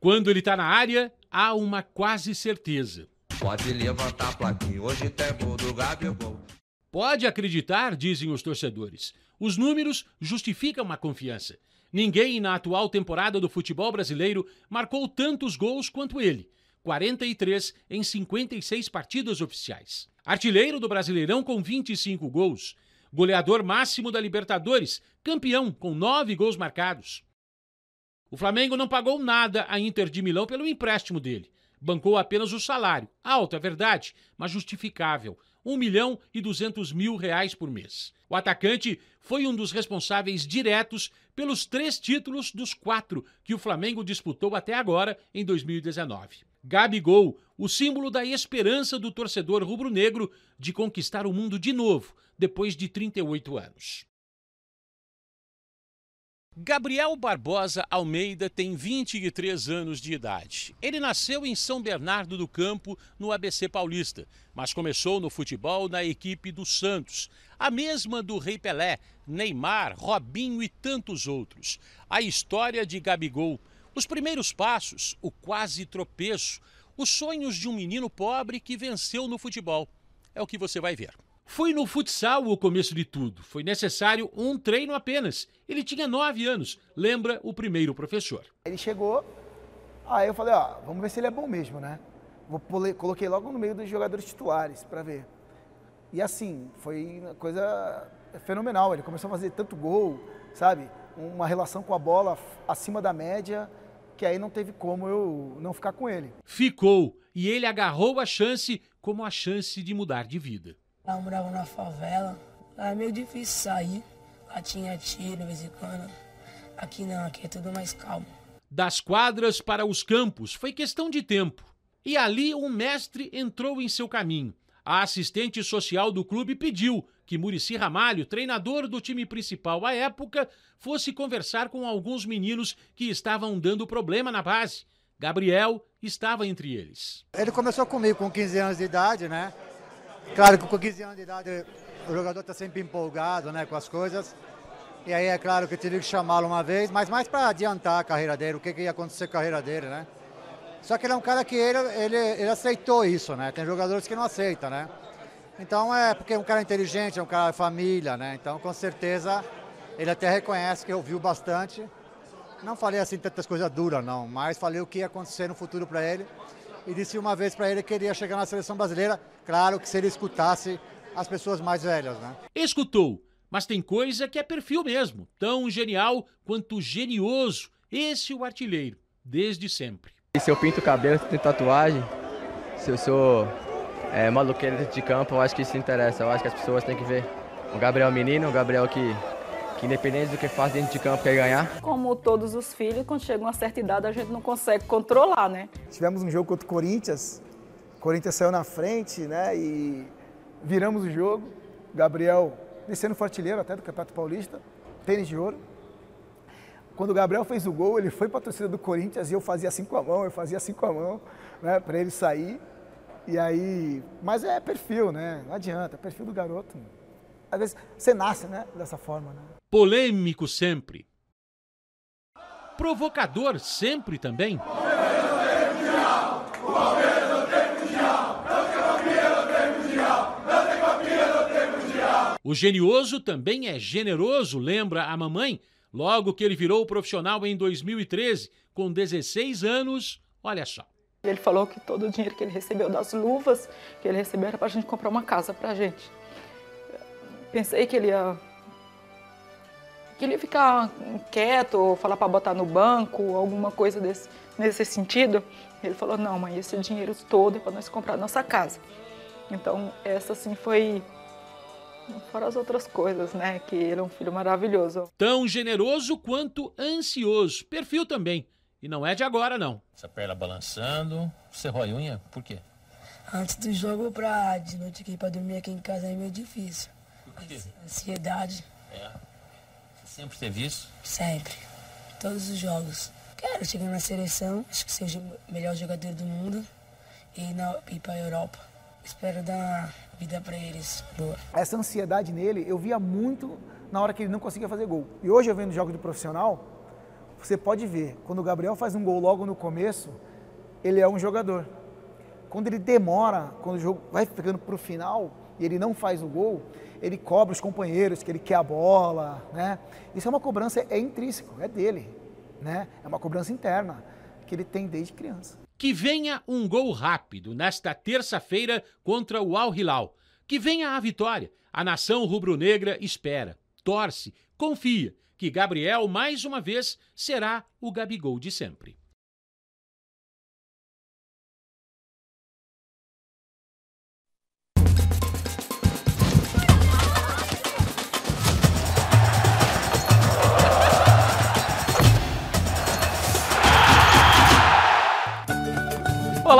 Quando ele está na área, há uma quase certeza. Pode levantar a plaquinha, hoje tem gol do Gabigol. Pode acreditar, dizem os torcedores. Os números justificam a confiança. Ninguém na atual temporada do futebol brasileiro marcou tantos gols quanto ele. 43 em 56 partidas oficiais. Artilheiro do Brasileirão com 25 gols. Goleador máximo da Libertadores, campeão com 9 gols marcados. O Flamengo não pagou nada à Inter de Milão pelo empréstimo dele. Bancou apenas o salário. Alto, é verdade, mas justificável. 1 milhão e 200 mil reais por mês. O atacante foi um dos responsáveis diretos pelos três títulos dos quatro que o Flamengo disputou até agora em 2019. Gabigol, o símbolo da esperança do torcedor rubro-negro de conquistar o mundo de novo, depois de 38 anos. Gabriel Barbosa Almeida tem 23 anos de idade. Ele nasceu em São Bernardo do Campo, no ABC Paulista, mas começou no futebol na equipe do Santos, a mesma do Rei Pelé, Neymar, Robinho e tantos outros. A história de Gabigol, os primeiros passos, o quase tropeço, os sonhos de um menino pobre que venceu no futebol. É o que você vai ver. Foi no futsal o começo de tudo. Foi necessário um treino apenas. Ele tinha nove anos, lembra o primeiro professor. Ele chegou, aí eu falei, ó, vamos ver se ele é bom mesmo, né? Vou, coloquei logo no meio dos jogadores titulares para ver. E assim, foi uma coisa fenomenal. Ele começou a fazer tanto gol, sabe? Uma relação com a bola acima da média, que aí não teve como eu não ficar com ele. Ficou, e ele agarrou a chance como a chance de mudar de vida. Eu morava na favela, lá é meio difícil sair. Lá tinha tiro de vez em quando. Aqui não, aqui é tudo mais calmo. Das quadras para os campos foi questão de tempo. E ali um mestre entrou em seu caminho. A assistente social do clube pediu que Murici Ramalho, treinador do time principal à época, fosse conversar com alguns meninos que estavam dando problema na base. Gabriel estava entre eles. Ele começou comigo com 15 anos de idade, né? Claro que com 15 anos de idade o jogador está sempre empolgado né, com as coisas. E aí é claro que eu tive que chamá-lo uma vez, mas mais para adiantar a carreira dele, o que, que ia acontecer com a carreira dele, né? Só que ele é um cara que ele, ele, ele aceitou isso, né? Tem jogadores que não aceitam, né? Então é porque é um cara inteligente, é um cara de família, né? Então com certeza ele até reconhece que ouviu bastante. Não falei assim tantas coisas duras, não, mas falei o que ia acontecer no futuro para ele e disse uma vez para ele que queria chegar na seleção brasileira, claro que se ele escutasse as pessoas mais velhas, né? Escutou, mas tem coisa que é perfil mesmo, tão genial quanto genioso. Esse é o artilheiro, desde sempre. E se eu pinto o cabelo, se tenho tatuagem, se eu sou é, maluqueiro de campo, eu acho que isso interessa. Eu acho que as pessoas têm que ver o Gabriel menino, o Gabriel que que independente do que faz dentro de campo quer ganhar. Como todos os filhos, quando chega uma certa idade a gente não consegue controlar, né? Tivemos um jogo contra o Corinthians, o Corinthians saiu na frente, né, e viramos o jogo. Gabriel descendo o artilheiro até do Campeonato Paulista, tênis de ouro. Quando o Gabriel fez o gol, ele foi para a torcida do Corinthians e eu fazia assim com a mão, eu fazia assim com a mão, né, para ele sair. E aí, mas é perfil, né? Não adianta, é perfil do garoto. Às vezes você nasce, né, dessa forma, né? Polêmico sempre. Provocador sempre também. O genioso também é generoso, lembra a mamãe? Logo que ele virou profissional em 2013, com 16 anos, olha só. Ele falou que todo o dinheiro que ele recebeu das luvas que ele recebeu era para a gente comprar uma casa para a gente. Pensei que ele ia que ele ia ficar quieto, ou falar para botar no banco, alguma coisa desse, nesse sentido. Ele falou, não mãe, esse dinheiro todo é para nós comprar nossa casa. Então essa sim foi fora as outras coisas, né? Que ele é um filho maravilhoso. Tão generoso quanto ansioso. Perfil também. E não é de agora, não. Essa perna balançando. Você rói unha? Por quê? Antes do jogo, pra de noite aqui, pra dormir aqui em casa é meio difícil. Por quê? Ansiedade. É. Sempre teve isso? Sempre. Todos os jogos. Quero chegar na seleção, acho que seja o melhor jogador do mundo e ir para a Europa. Espero dar vida para eles boa. Essa ansiedade nele eu via muito na hora que ele não conseguia fazer gol. E hoje eu vendo jogos do profissional, você pode ver, quando o Gabriel faz um gol logo no começo, ele é um jogador. Quando ele demora, quando o jogo vai ficando para o final e ele não faz o gol, ele cobra os companheiros, que ele quer a bola, né? Isso é uma cobrança, é intrínseco, é dele, né? É uma cobrança interna que ele tem desde criança. Que venha um gol rápido nesta terça-feira contra o Al Hilal. Que venha a vitória. A nação rubro-negra espera, torce, confia que Gabriel mais uma vez será o Gabigol de sempre.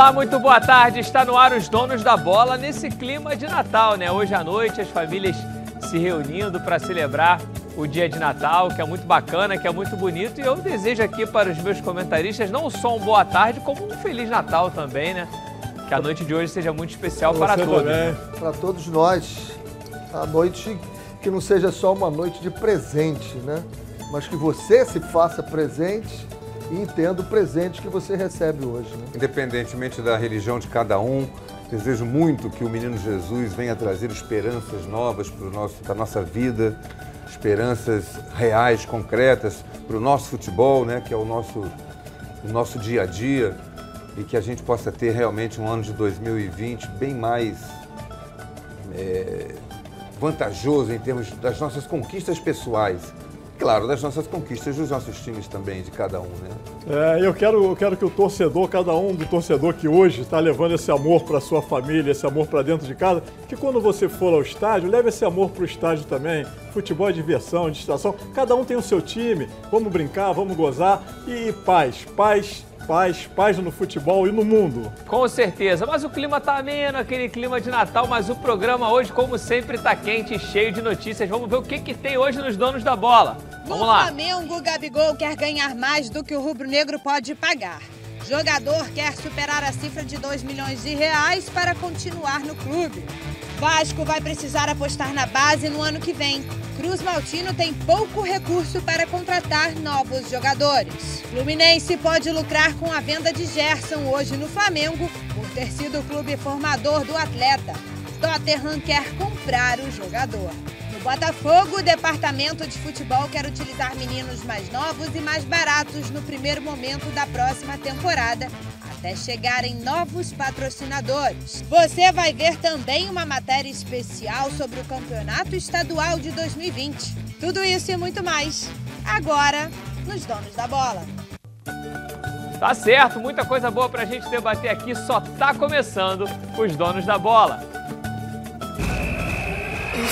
Olá, muito boa tarde. Está no ar os donos da bola nesse clima de Natal, né? Hoje à noite as famílias se reunindo para celebrar o dia de Natal, que é muito bacana, que é muito bonito. E eu desejo aqui para os meus comentaristas não só um boa tarde, como um feliz Natal também, né? Que a noite de hoje seja muito especial para todos. Para todos nós. A noite que não seja só uma noite de presente, né? Mas que você se faça presente e entenda o presente que você recebe hoje. Né? Independentemente da religião de cada um, desejo muito que o menino Jesus venha trazer esperanças novas para a nossa vida, esperanças reais, concretas para o nosso futebol, né, que é o nosso, o nosso dia a dia, e que a gente possa ter realmente um ano de 2020 bem mais é, vantajoso em termos das nossas conquistas pessoais claro, das nossas conquistas dos nossos times também, de cada um, né? É, eu quero, eu quero que o torcedor, cada um do torcedor que hoje está levando esse amor para sua família, esse amor para dentro de casa, que quando você for ao estádio, leve esse amor para o estádio também. Futebol é diversão, distração. Cada um tem o seu time. Vamos brincar, vamos gozar e paz, paz paz, paz no futebol e no mundo. Com certeza, mas o clima tá ameno, aquele clima de Natal, mas o programa hoje, como sempre, tá quente e cheio de notícias. Vamos ver o que, que tem hoje nos donos da bola. Vamos no lá. Flamengo, o Gabigol quer ganhar mais do que o rubro-negro pode pagar. Jogador quer superar a cifra de 2 milhões de reais para continuar no clube. Vasco vai precisar apostar na base no ano que vem. Cruz Maltino tem pouco recurso para contratar novos jogadores. Fluminense pode lucrar com a venda de Gerson hoje no Flamengo, por ter sido o clube formador do atleta. Tottenham quer comprar o jogador. Botafogo, o departamento de futebol quer utilizar meninos mais novos e mais baratos no primeiro momento da próxima temporada até chegarem novos patrocinadores. Você vai ver também uma matéria especial sobre o Campeonato Estadual de 2020. Tudo isso e muito mais, agora nos Donos da Bola. Tá certo, muita coisa boa pra gente debater aqui, só tá começando os Donos da Bola.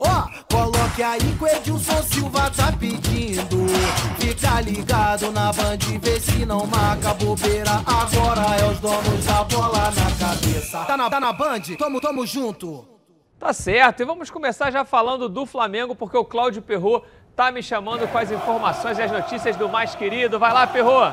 Ó, oh, coloque aí que o Edilson Silva tá pedindo. Fica ligado na band, vê se não marca bobeira. Agora é os donos da bola na cabeça. Tá na, tá na band? Tamo, tamo junto. Tá certo, e vamos começar já falando do Flamengo, porque o Cláudio Perro tá me chamando com as informações e as notícias do mais querido. Vai lá, Perro!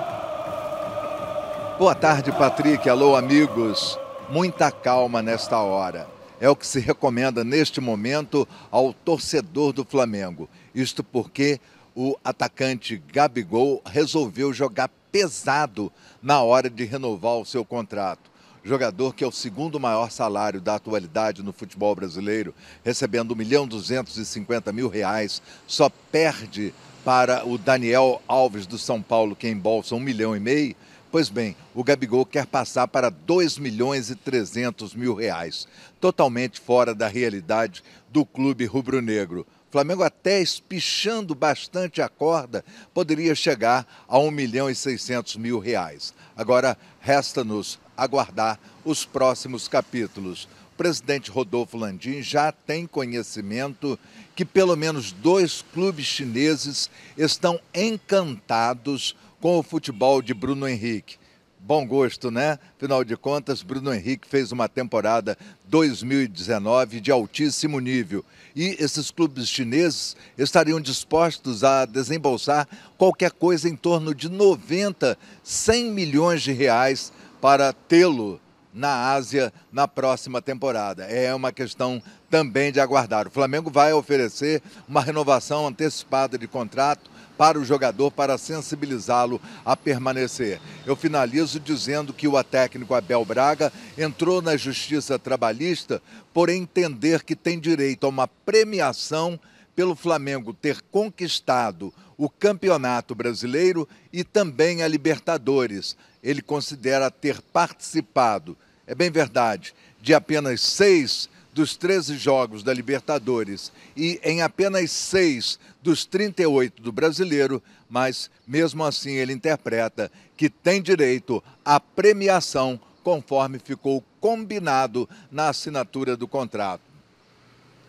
Boa tarde, Patrick. Alô, amigos. Muita calma nesta hora. É o que se recomenda neste momento ao torcedor do Flamengo. Isto porque o atacante Gabigol resolveu jogar pesado na hora de renovar o seu contrato jogador que é o segundo maior salário da atualidade no futebol brasileiro, recebendo 1 milhão 250 mil reais, só perde para o Daniel Alves do São Paulo, que embolsa 1 milhão e meio. Pois bem, o Gabigol quer passar para 2 milhões e 300 mil reais, totalmente fora da realidade do clube rubro-negro. Flamengo até espichando bastante a corda, poderia chegar a 1 milhão e 600 mil reais. Agora, resta-nos aguardar os próximos capítulos. O presidente Rodolfo Landim já tem conhecimento que pelo menos dois clubes chineses estão encantados com o futebol de Bruno Henrique. Bom gosto, né? Afinal de contas, Bruno Henrique fez uma temporada 2019 de altíssimo nível. E esses clubes chineses estariam dispostos a desembolsar qualquer coisa em torno de 90, 100 milhões de reais para tê-lo na Ásia na próxima temporada. É uma questão também de aguardar. O Flamengo vai oferecer uma renovação antecipada de contrato para o jogador para sensibilizá-lo a permanecer. Eu finalizo dizendo que o técnico Abel Braga entrou na justiça trabalhista por entender que tem direito a uma premiação pelo Flamengo ter conquistado o Campeonato Brasileiro e também a Libertadores. Ele considera ter participado, é bem verdade, de apenas seis dos 13 jogos da Libertadores e em apenas seis dos 38 do brasileiro, mas mesmo assim ele interpreta que tem direito à premiação conforme ficou combinado na assinatura do contrato.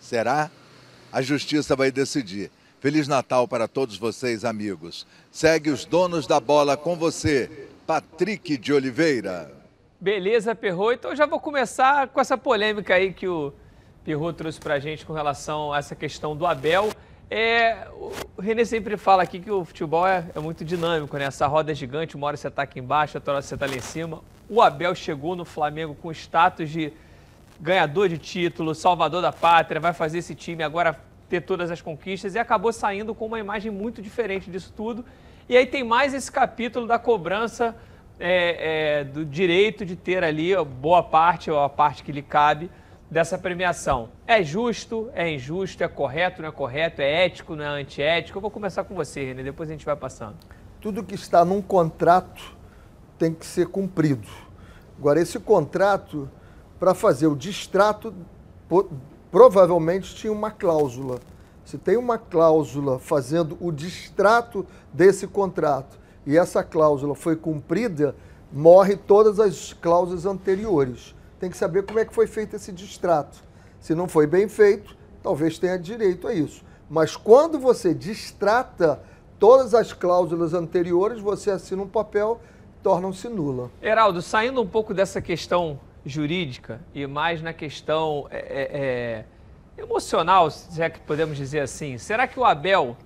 Será? A justiça vai decidir. Feliz Natal para todos vocês, amigos. Segue os donos da bola com você, Patrick de Oliveira. Beleza, Perro. Então já vou começar com essa polêmica aí que o Perro trouxe para a gente com relação a essa questão do Abel. É, o Renê sempre fala aqui que o futebol é, é, muito dinâmico, né? Essa roda é gigante, uma hora você está aqui embaixo, outra hora você está lá em cima. O Abel chegou no Flamengo com status de ganhador de título, salvador da pátria, vai fazer esse time agora ter todas as conquistas e acabou saindo com uma imagem muito diferente disso tudo. E aí tem mais esse capítulo da cobrança é, é, do direito de ter ali boa parte, ou a parte que lhe cabe, dessa premiação. É justo, é injusto, é correto, não é correto, é ético, não é antiético? Eu vou começar com você, René, depois a gente vai passando. Tudo que está num contrato tem que ser cumprido. Agora, esse contrato, para fazer o distrato, provavelmente tinha uma cláusula. Se tem uma cláusula fazendo o distrato desse contrato e essa cláusula foi cumprida, morre todas as cláusulas anteriores. Tem que saber como é que foi feito esse distrato. Se não foi bem feito, talvez tenha direito a isso. Mas quando você distrata todas as cláusulas anteriores, você assina um papel, tornam-se nula. Heraldo, saindo um pouco dessa questão jurídica e mais na questão é, é, é emocional, se é que podemos dizer assim, será que o Abel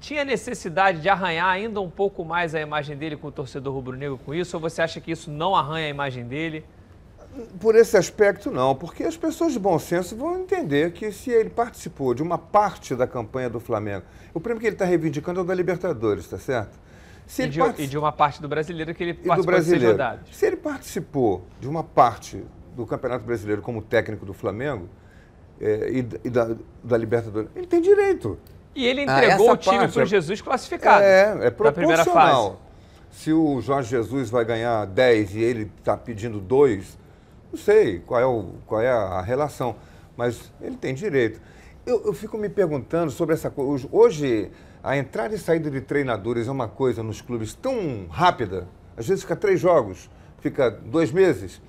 tinha necessidade de arranhar ainda um pouco mais a imagem dele com o torcedor rubro-negro com isso? Ou você acha que isso não arranha a imagem dele? Por esse aspecto, não, porque as pessoas de bom senso vão entender que se ele participou de uma parte da campanha do Flamengo, o prêmio que ele está reivindicando é o da Libertadores, está certo? E de, particip... e, de, uma parte do brasileiro que ele participou do brasileiro. de Se ele participou de uma parte do Campeonato Brasileiro como técnico do Flamengo é, e, e da, da Libertadores, ele tem direito. E ele ah, entregou ah, o time para o Jesus classificado. É, é proporcional. Se o Jorge Jesus vai ganhar 10 e ele está pedindo 2, não sei qual é, o, qual é a relação, mas ele tem direito. Eu, eu fico me perguntando sobre essa coisa. Hoje, a entrada e saída de treinadores é uma coisa nos clubes tão rápida. Às vezes fica três jogos, fica dois meses.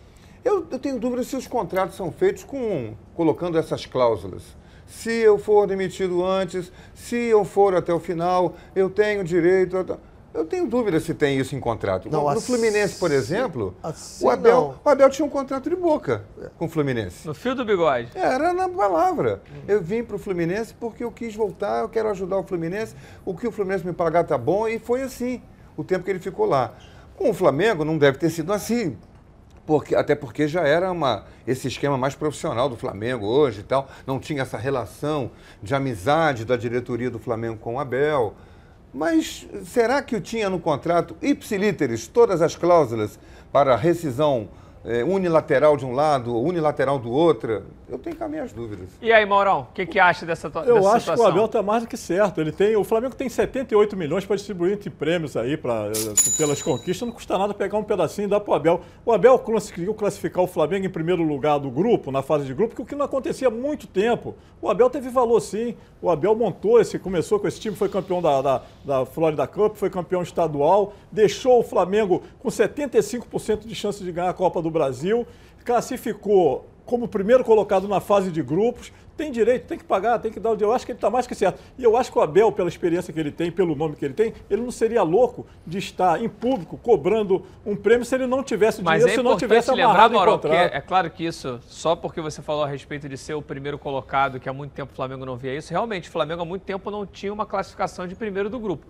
Eu, eu tenho dúvida se os contratos são feitos com colocando essas cláusulas se eu for demitido antes, se eu for até o final, eu tenho direito. A... Eu tenho dúvida se tem isso em contrato. Não, no assim, Fluminense, por exemplo, assim o, Abel, o Abel tinha um contrato de boca com o Fluminense. No fio do bigode. Era na palavra. Eu vim para o Fluminense porque eu quis voltar, eu quero ajudar o Fluminense. O que o Fluminense me pagar tá bom e foi assim o tempo que ele ficou lá. Com o Flamengo não deve ter sido assim. Porque, até porque já era uma, esse esquema mais profissional do Flamengo hoje e tal. Não tinha essa relação de amizade da diretoria do Flamengo com o Abel. Mas será que tinha no contrato ipsilíteres todas as cláusulas para rescisão é, unilateral de um lado, unilateral do outro, eu tenho cá minhas dúvidas. E aí, Maurão, o que, que acha dessa, dessa eu situação? Eu acho que o Abel está mais do que certo. Ele tem, o Flamengo tem 78 milhões para distribuir entre prêmios aí pra, pelas conquistas. Não custa nada pegar um pedacinho e dar para o Abel. O Abel conseguiu classificar o Flamengo em primeiro lugar do grupo, na fase de grupo, que o que não acontecia há muito tempo. O Abel teve valor sim. O Abel montou esse, começou com esse time, foi campeão da, da, da Florida Cup, foi campeão estadual, deixou o Flamengo com 75% de chance de ganhar a Copa do Brasil, classificou como primeiro colocado na fase de grupos, tem direito, tem que pagar, tem que dar o dinheiro. Eu acho que ele está mais que certo. E eu acho que o Abel, pela experiência que ele tem, pelo nome que ele tem, ele não seria louco de estar em público cobrando um prêmio se ele não tivesse Mas dinheiro, é se não tivesse lembrar, amarrado em Mauro, é claro que isso, só porque você falou a respeito de ser o primeiro colocado, que há muito tempo o Flamengo não via isso, realmente o Flamengo há muito tempo não tinha uma classificação de primeiro do grupo.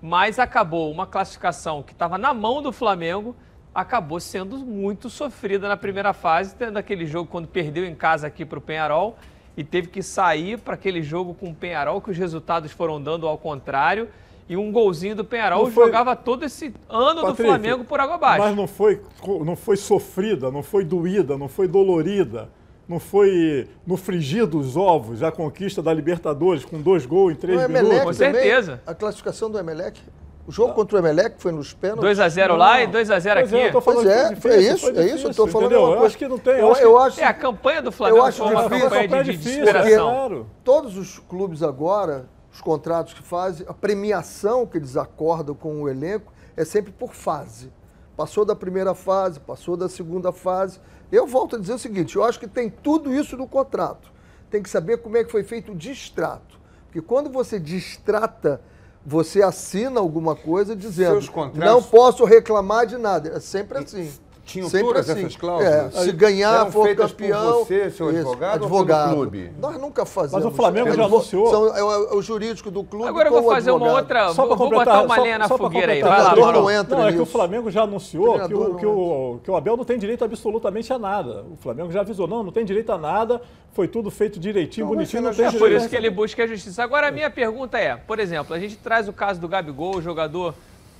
Mas acabou uma classificação que estava na mão do Flamengo, acabou sendo muito sofrida na primeira fase, tendo aquele jogo quando perdeu em casa aqui para o Penharol e teve que sair para aquele jogo com o Penharol, que os resultados foram dando ao contrário. E um golzinho do Penharol Não foi- jogava todo esse ano do Patrick, Flamengo por água abaixo. Mas não foi, não foi sofrida, não foi doída, não foi dolorida, não foi no frigir dos ovos a conquista da Libertadores com dois gols em três No minutos. Emelec também, A classificação do Emelec. O jogo contra o Emelec foi nos pênaltis. 2 a 0 lá e 2 a 0 Pois aqui. é, eu tô falando Pois que é, foi foi difícil, isso, foi é isso. Eu tô difícil, falando entendeu? uma Eu coisa. acho que não tem, eu Eu, eu acho, É, a campanha do Flamengo eu acho foi uma difícil, campanha de difícil, desesperação. porque Todos os clubes agora, os contratos que fazem, a premiação que eles acordam com o elenco é sempre por fase. Passou da primeira fase, passou da segunda fase. Eu volto a dizer o seguinte, eu acho que tem tudo isso no contrato. Tem que saber como é que foi feito o distrato. Porque quando você distrata, você assina alguma coisa dizendo não posso reclamar de nada. É sempre assim. Tinham sempre todas assim. essas cláusulas? É, se ganhar, Eram for campeão. você, seu isso, advogado, ou advogado. pelo clube? Nós nunca fazemos. Mas o Flamengo É já anunciou. são- é, o, é o jurídico do clube. Agora eu vou fazer uma outra. Só Vou, vou botar uma só- lenha na fogueira aí. Vai lá, não entra Não, é que o. Flamengo já anunciou que o, que, o, que o Abel não tem direito absolutamente a nada. O Flamengo já avisou, não, não tem direito a nada, foi tudo feito direitinho, bonitinho, não tem É por isso que ele busca a justiça. Agora, a minha pergunta é, por exemplo, a gente traz o caso do Gabigol, o jogador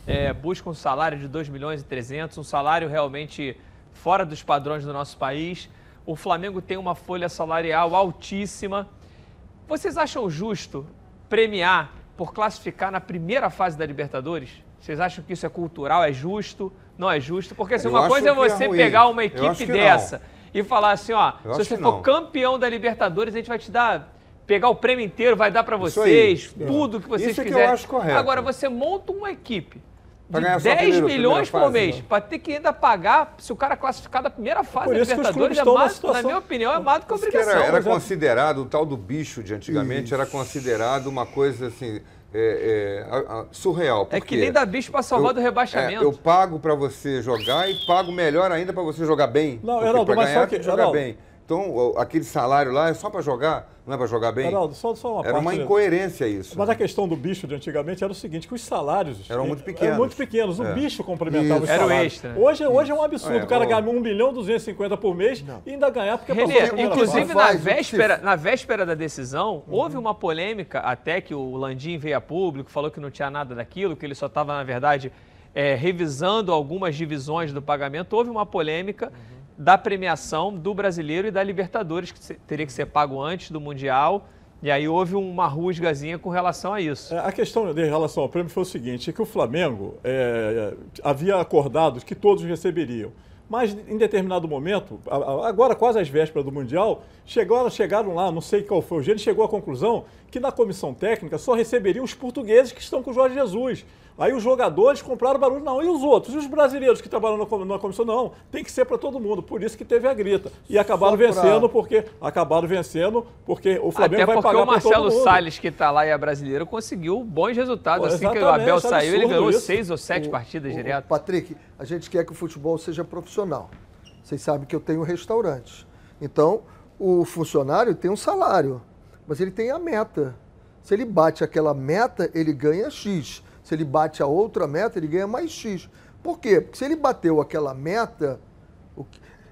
é, busca um salário de 2 milhões e 300, um salário realmente fora dos padrões do nosso país. O Flamengo tem uma folha salarial altíssima. Vocês acham justo premiar por classificar na primeira fase da Libertadores? Vocês acham que isso é cultural, é justo, não é justo? Porque assim, uma coisa é é você ruim. pegar uma equipe dessa e falar assim, ó, Eu se você for não. campeão da Libertadores, a gente vai te dar pegar o prêmio inteiro, vai dar pra Isso aí. vocês, tudo que vocês Isso é que eu acho correto. Agora você monta uma equipe de ganhar só a 10 primeira- milhões por fase, mês, né? pra ter que ainda pagar se o cara classificar da primeira fase da isso Libertadores, é na mais, na situação- minha opinião, é mais do que Isso obrigação. Era, era considerado, o tal do bicho de antigamente, era considerado uma coisa assim, é, é, a- a- surreal. É que nem dá bicho pra salvar Eu- do rebaixamento. é, eu pago para você jogar e pago melhor ainda para você jogar bem. Não, Heraldo, pra mas ganhar só que- jogar bem. Então, aquele salário lá é só para jogar, não é para jogar bem? Heraldo, só, só uma Era uma parte- incoerência isso. Mas a questão do bicho de antigamente era o seguinte, que os salários Eram muito pequenos. Eram muito pequenos. O É. bicho complementava os Era o salários. extra. Hoje, hoje é um absurdo. É, o cara ganha 1 milhão e 250 por mês e ainda ganhar porque Renê, passou inclusive na véspera, na véspera da decisão, houve uma polêmica, até que o Landim veio a público, falou que não tinha nada daquilo, que ele só estava, na verdade, é, revisando algumas divisões do pagamento. Houve uma polêmica da premiação do brasileiro e da Libertadores, que teria que ser pago antes do Mundial. E aí houve uma rusgazinha com relação a isso. É, A questão em relação ao prêmio foi o seguinte, é que o Flamengo é, havia acordado que todos receberiam. Mas em determinado momento, agora quase às vésperas do Mundial, chegaram, chegaram lá, não sei qual foi o jeito, chegou à conclusão que na comissão técnica só receberiam os portugueses que estão com o Jorge Jesus. Aí os jogadores compraram barulho, não. E os outros? E os brasileiros que trabalham na com- na comissão? Não, tem que ser para todo mundo. Por isso que teve a grita. E acabaram pra- vencendo porque acabaram vencendo porque o Flamengo Até vai porque pagar o Marcelo mundo. Salles, que está lá e é brasileiro, conseguiu bons resultados. Pô, assim que o Abel saiu, ele ganhou isso. seis ou sete O- partidas o- direto. Patrick, a gente quer que o futebol seja profissional. Vocês sabem que eu tenho restaurante. Então, o funcionário tem um salário, mas ele tem a meta. Se ele bate aquela meta, ele ganha X. Se ele bate a outra meta, ele ganha mais X. Por quê? Porque se ele bateu aquela meta,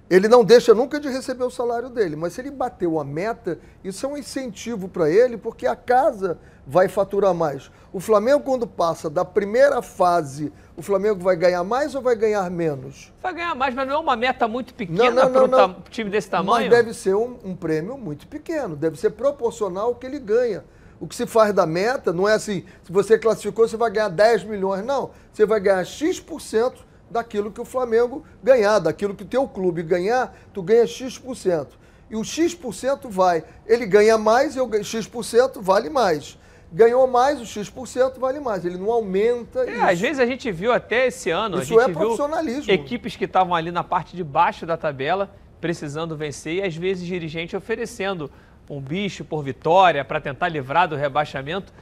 ele não deixa nunca de receber o salário dele, mas se ele bateu a meta, isso é um incentivo para ele, porque a casa vai faturar mais. O Flamengo, quando passa da primeira fase, o Flamengo vai ganhar mais ou vai ganhar menos? Vai ganhar mais, mas não é uma meta muito pequena para um time desse tamanho? Mas deve ser um, um prêmio muito pequeno, deve ser proporcional ao que ele ganha. O que se faz da meta não é assim, se você classificou, você vai ganhar 10 milhões. Não, você vai ganhar X% daquilo que o Flamengo ganhar, daquilo que o teu clube ganhar, tu ganha X%. E o X% vai, ele ganha mais, eu ganho X% vale mais. Ganhou mais, o X% vale mais. Ele não aumenta É, isso. às vezes a gente viu até esse ano, Isso a gente é viu profissionalismo. equipes que estavam ali na parte de baixo da tabela precisando vencer e às vezes dirigente oferecendo um bicho por vitória para tentar livrar do rebaixamento.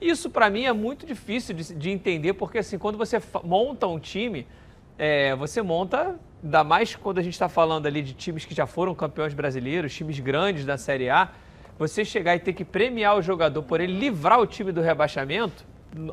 Isso para mim é muito difícil de, de, entender, porque assim, quando você monta um time, é, você monta, ainda mais quando a gente está falando ali de times que já foram campeões brasileiros, times grandes da Série A, você chegar e ter que premiar o jogador por ele livrar o time do rebaixamento,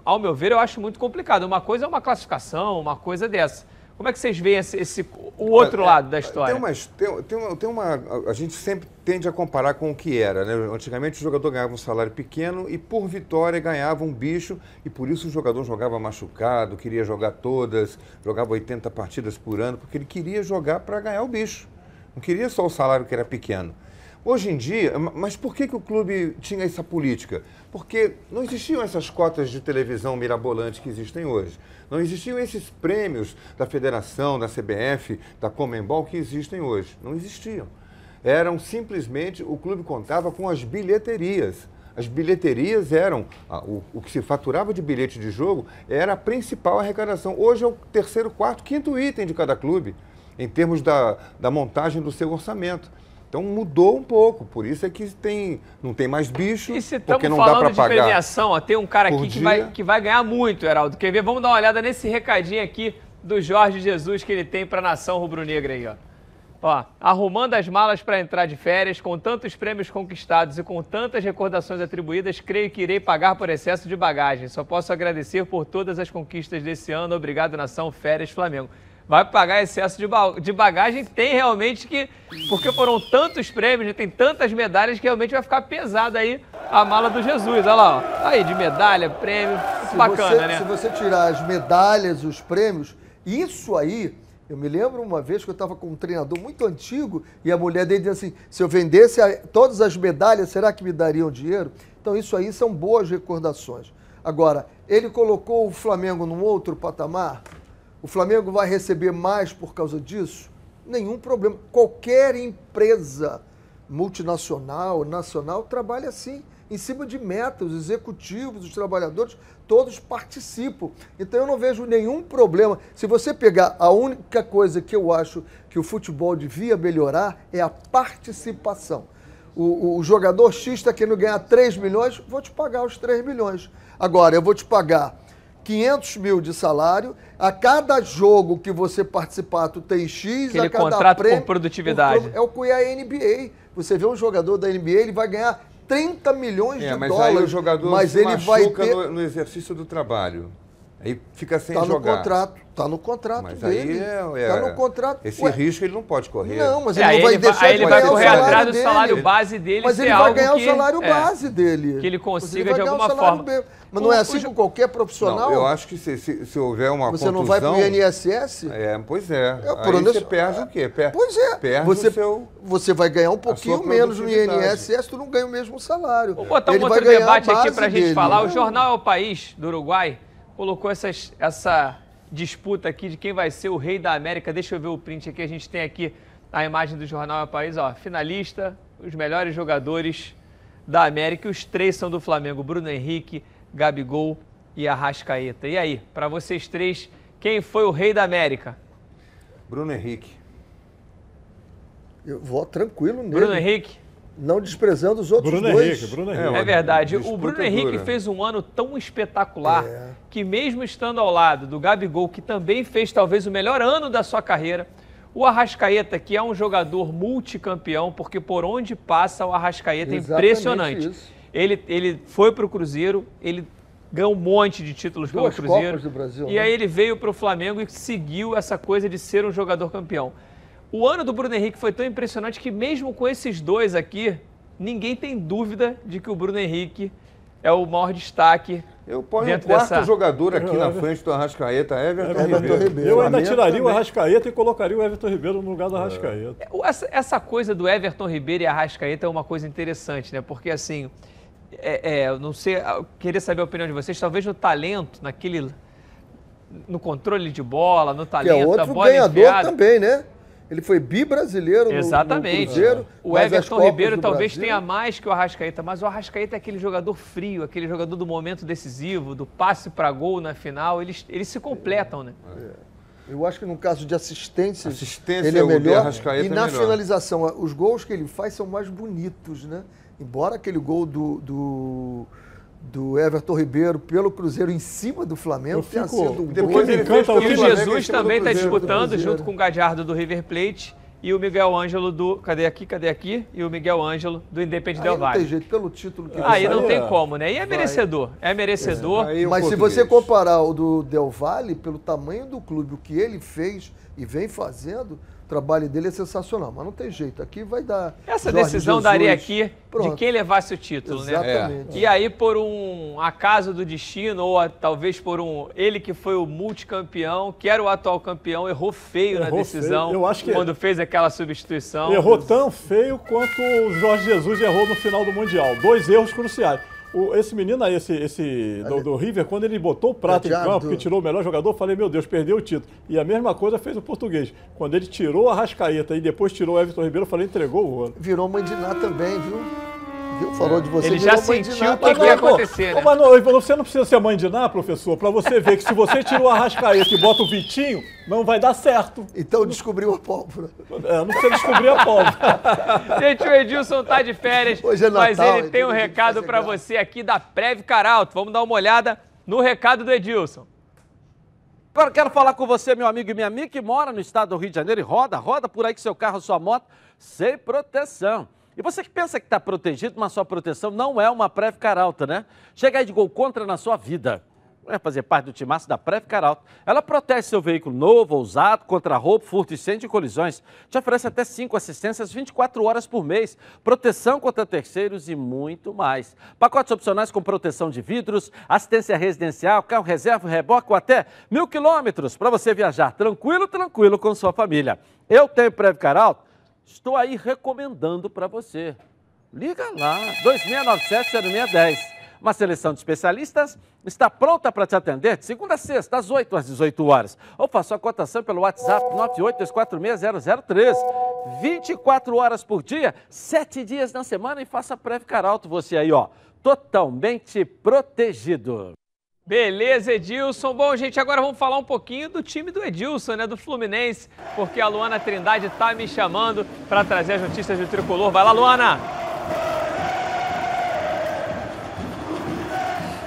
ao meu ver, eu acho muito complicado. Uma coisa é uma classificação, uma coisa dessa. Como é que vocês veem esse, esse o outro é, lado da história? Tem uma, tem, tem, uma, tem uma. A gente sempre tende a comparar com o que era. Né? Antigamente o jogador ganhava um salário pequeno e por vitória ganhava um bicho e por isso o jogador jogava machucado, queria jogar todas, jogava 80 partidas por ano, porque ele queria jogar para ganhar o bicho. Não queria só o salário que era pequeno. Hoje em dia, mas por que, que o clube tinha essa política? Porque não existiam essas cotas de televisão mirabolantes que existem hoje. Não existiam esses prêmios da federação, da CBF, da Comembol que existem hoje. Não existiam. Eram simplesmente, o clube contava com as bilheterias. As bilheterias eram, o, o que se faturava de bilhete de jogo era a principal arrecadação. Hoje é o terceiro, quarto, quinto item de cada clube, em termos da, da montagem do seu orçamento. Então mudou um pouco, por isso é que tem, não tem mais bicho, e se porque não dá para pagar. de premiação, ó, tem um cara aqui que vai, que vai ganhar muito, Heraldo. Quer ver? Vamos dar uma olhada nesse recadinho aqui do Jorge Jesus que ele tem para a nação rubro-negra aí, ó. Ó, arrumando as malas para entrar de férias, com tantos prêmios conquistados e com tantas recordações atribuídas, creio que irei pagar por excesso de bagagem. Só posso agradecer por todas as conquistas desse ano. Obrigado, nação Férias Flamengo vai pagar excesso de, de bagagem, tem realmente que. Porque foram tantos prêmios, tem tantas medalhas que realmente vai ficar pesada aí a mala do Jesus. Olha lá, ó. Aí, de medalha, prêmio, se bacana, você, né? Se você tirar as medalhas, os prêmios, isso aí. Eu me lembro uma vez que eu estava com um treinador muito antigo e a mulher dele disse assim: se eu vendesse todas as medalhas, será que me dariam dinheiro? Então, isso aí são boas recordações. Agora, ele colocou o Flamengo num outro patamar? O Flamengo vai receber mais por causa disso? Nenhum problema. Qualquer empresa multinacional, nacional, trabalha assim, em cima de metas. Os executivos, os trabalhadores, todos participam. Então eu não vejo nenhum problema. Se você pegar a única coisa que eu acho que o futebol devia melhorar é a participação. O, o jogador X está querendo ganhar 3 milhões, vou te pagar os 3 milhões. Agora, eu vou te pagar 500 mil de salário. A cada jogo que você participar, tu tem X, Aquele a cada contrato prêmio, por produtividade. é o que é a NBA. Você vê um jogador da NBA, ele vai ganhar 30 milhões é, de mas dólares. Aí o jogador mas se ele vai ter... no, no exercício do trabalho. Aí fica sem tá jogar. no contrato, tá no contrato mas dele. Aí é, é, tá no contrato. Esse Ué, risco ele não pode correr. Não, mas É, ele aí não vai ele vai- deixar de ele vai ganhar o correr salário atrás do salário base dele Mas ele vai algo ganhar que- o salário é, base dele. que ele consiga ele vai de ganhar o alguma salário forma. dele. Mas não é O- assim o- com qualquer profissional? Não, eu acho que se, se, se houver uma Você não contusão... vai pro INSS? É, pois é. É, Aí você perde o quê? Per Pois é. Perde você, o seu... você vai ganhar um pouquinho menos no. INSS, tu não ganha o mesmo salário. Vou botar um vai outro debate aqui para a gente falar. O jornal É o País, do Uruguai, colocou essas, essa disputa aqui de quem vai ser o rei da América. Deixa eu ver o print aqui. A gente tem aqui a imagem do jornal É País. Ó, finalista, os melhores jogadores da América. E os três são do Flamengo. Bruno Henrique, Gabigol e Arrascaeta. E aí, para vocês três, quem foi o rei da América? Bruno Henrique. Eu vou tranquilo nele. Bruno Henrique? Não desprezando os outros Bruno dois. Henrique, Bruno É, Henrique. É verdade. O Bruno Henrique dura. fez um ano tão espetacular É. que, mesmo estando ao lado do Gabigol, que também fez talvez o melhor ano da sua carreira, o Arrascaeta, que é um jogador multicampeão, porque por onde passa o Arrascaeta é impressionante. isso. Ele, ele foi para o Cruzeiro, ele ganhou um monte de títulos Duas pelo Cruzeiro. Copas do Brasil, e né? aí ele veio para o Flamengo e seguiu essa coisa de ser um jogador campeão. O ano do Bruno Henrique foi tão impressionante que, mesmo com esses dois aqui, ninguém tem dúvida de que o Bruno Henrique é o maior destaque. Eu ponho o quarto dessa- jogador aqui Eu- na eu- frente do Arrascaeta, Everton, Everton Ribeiro. Ribeiro. Eu ainda tiraria o também. Arrascaeta e colocaria o Everton Ribeiro no lugar do Arrascaeta. Essa, essa coisa do Everton Ribeiro e Arrascaeta é uma coisa interessante, né? Porque assim, é, é, eu não sei, eu queria saber a opinião de vocês, talvez no talento, naquele. no controle de bola, no Que talento, é da outro bola ganhador enfiada. também, né? Ele foi bi-brasileiro no, Exatamente. no Cruzeiro. o Everton Ribeiro talvez Brasil- tenha mais que o Arrascaeta, mas o Arrascaeta é aquele jogador frio, aquele jogador do momento decisivo, do passe para gol na final. Eles, eles se completam, né? Eu acho que no caso de assistência, Assistência, ele é de melhor. E é na melhor. finalização, os gols que ele faz são mais bonitos, né? Embora aquele gol do, do, do Everton Ribeiro pelo Cruzeiro em cima do Flamengo Eu fico- sido um depois me encanta o E Jesus também está disputando junto com o Gadiardo do River Plate e o Miguel Ângelo do. Cadê aqui? Cadê aqui? E o Miguel Ângelo do Independente Aí Del não tem Valle. jeito, pelo título que Aí ele não tem é. como, né? E é merecedor. É merecedor. Aí o Mas se você comparar o do Del Valle, pelo tamanho do clube, o que ele fez e vem fazendo, o trabalho dele é sensacional. Mas não tem jeito, aqui vai dar. Essa Jorge decisão Jesus. daria aqui de Pronto. quem levasse o título, né? Exatamente. E aí, por um acaso do destino, ou a- talvez por um. Ele que foi o multicampeão, que era o atual campeão, errou feio na Errou decisão feio. Eu acho que- quando fez aquela substituição. Errou tão feio quanto o Jorge Jesus errou no final do Mundial. Dois erros cruciais. O- esse menino aí, esse, esse do, do River, quando ele botou o prato em campo, que tirou o melhor jogador, eu falei, meu Deus, perdeu o título. E a mesma coisa fez o português. Quando ele tirou a Rascaeta e depois tirou o Everton Ribeiro, eu falei, entregou o ouro. Virou Ná também, viu? Viu? Falou de você. Ele já sentiu o que que ia acontecer, ô, né? Mas não, você não precisa ser mãe de Ná, professor, pra você ver que se você tira o Arrascaeta e bota o Vitinho, não vai dar certo. Então descobriu a pólvora. É, não precisa descobrir a pólvora. Gente, o Edilson tá de férias, Hoje é mas Natal, ele tem um recado pra graça. você aqui da Prev Caralto. Vamos dar uma olhada no recado do Edilson. Agora quero falar com você, meu amigo e minha amiga, que mora no estado do Rio de Janeiro e roda, roda por aí com seu carro, sua moto, sem proteção. E você que pensa que está protegido, mas sua proteção não é uma Prev Caralto, né? Chega aí de gol contra na sua vida. É fazer parte do timaço da Prev Caralto. Ela protege seu veículo novo ou usado contra roubo, furto, incêndio e colisões. Te oferece até 5 assistências 24 horas por mês, proteção contra terceiros e muito mais. Pacotes opcionais com proteção de vidros, assistência residencial, carro reserva, reboque ou até mil quilômetros para você viajar tranquilo, tranquilo com sua família. Eu tenho Prev Caralto, estou aí recomendando para você. Liga lá, 2697-0610. Uma seleção de especialistas está pronta para te atender de segunda a sexta, às 8 às 18 horas. Ou faça a cotação pelo WhatsApp 982460003. 24 horas por dia, 7 dias na semana e faça Prev Caralto você aí, ó, totalmente protegido. Beleza, Edilson. Bom, gente, agora vamos falar um pouquinho do time do Edilson, né? Do Fluminense, porque a Luana Trindade tá me chamando para trazer as notícias do tricolor. Vai lá, Luana!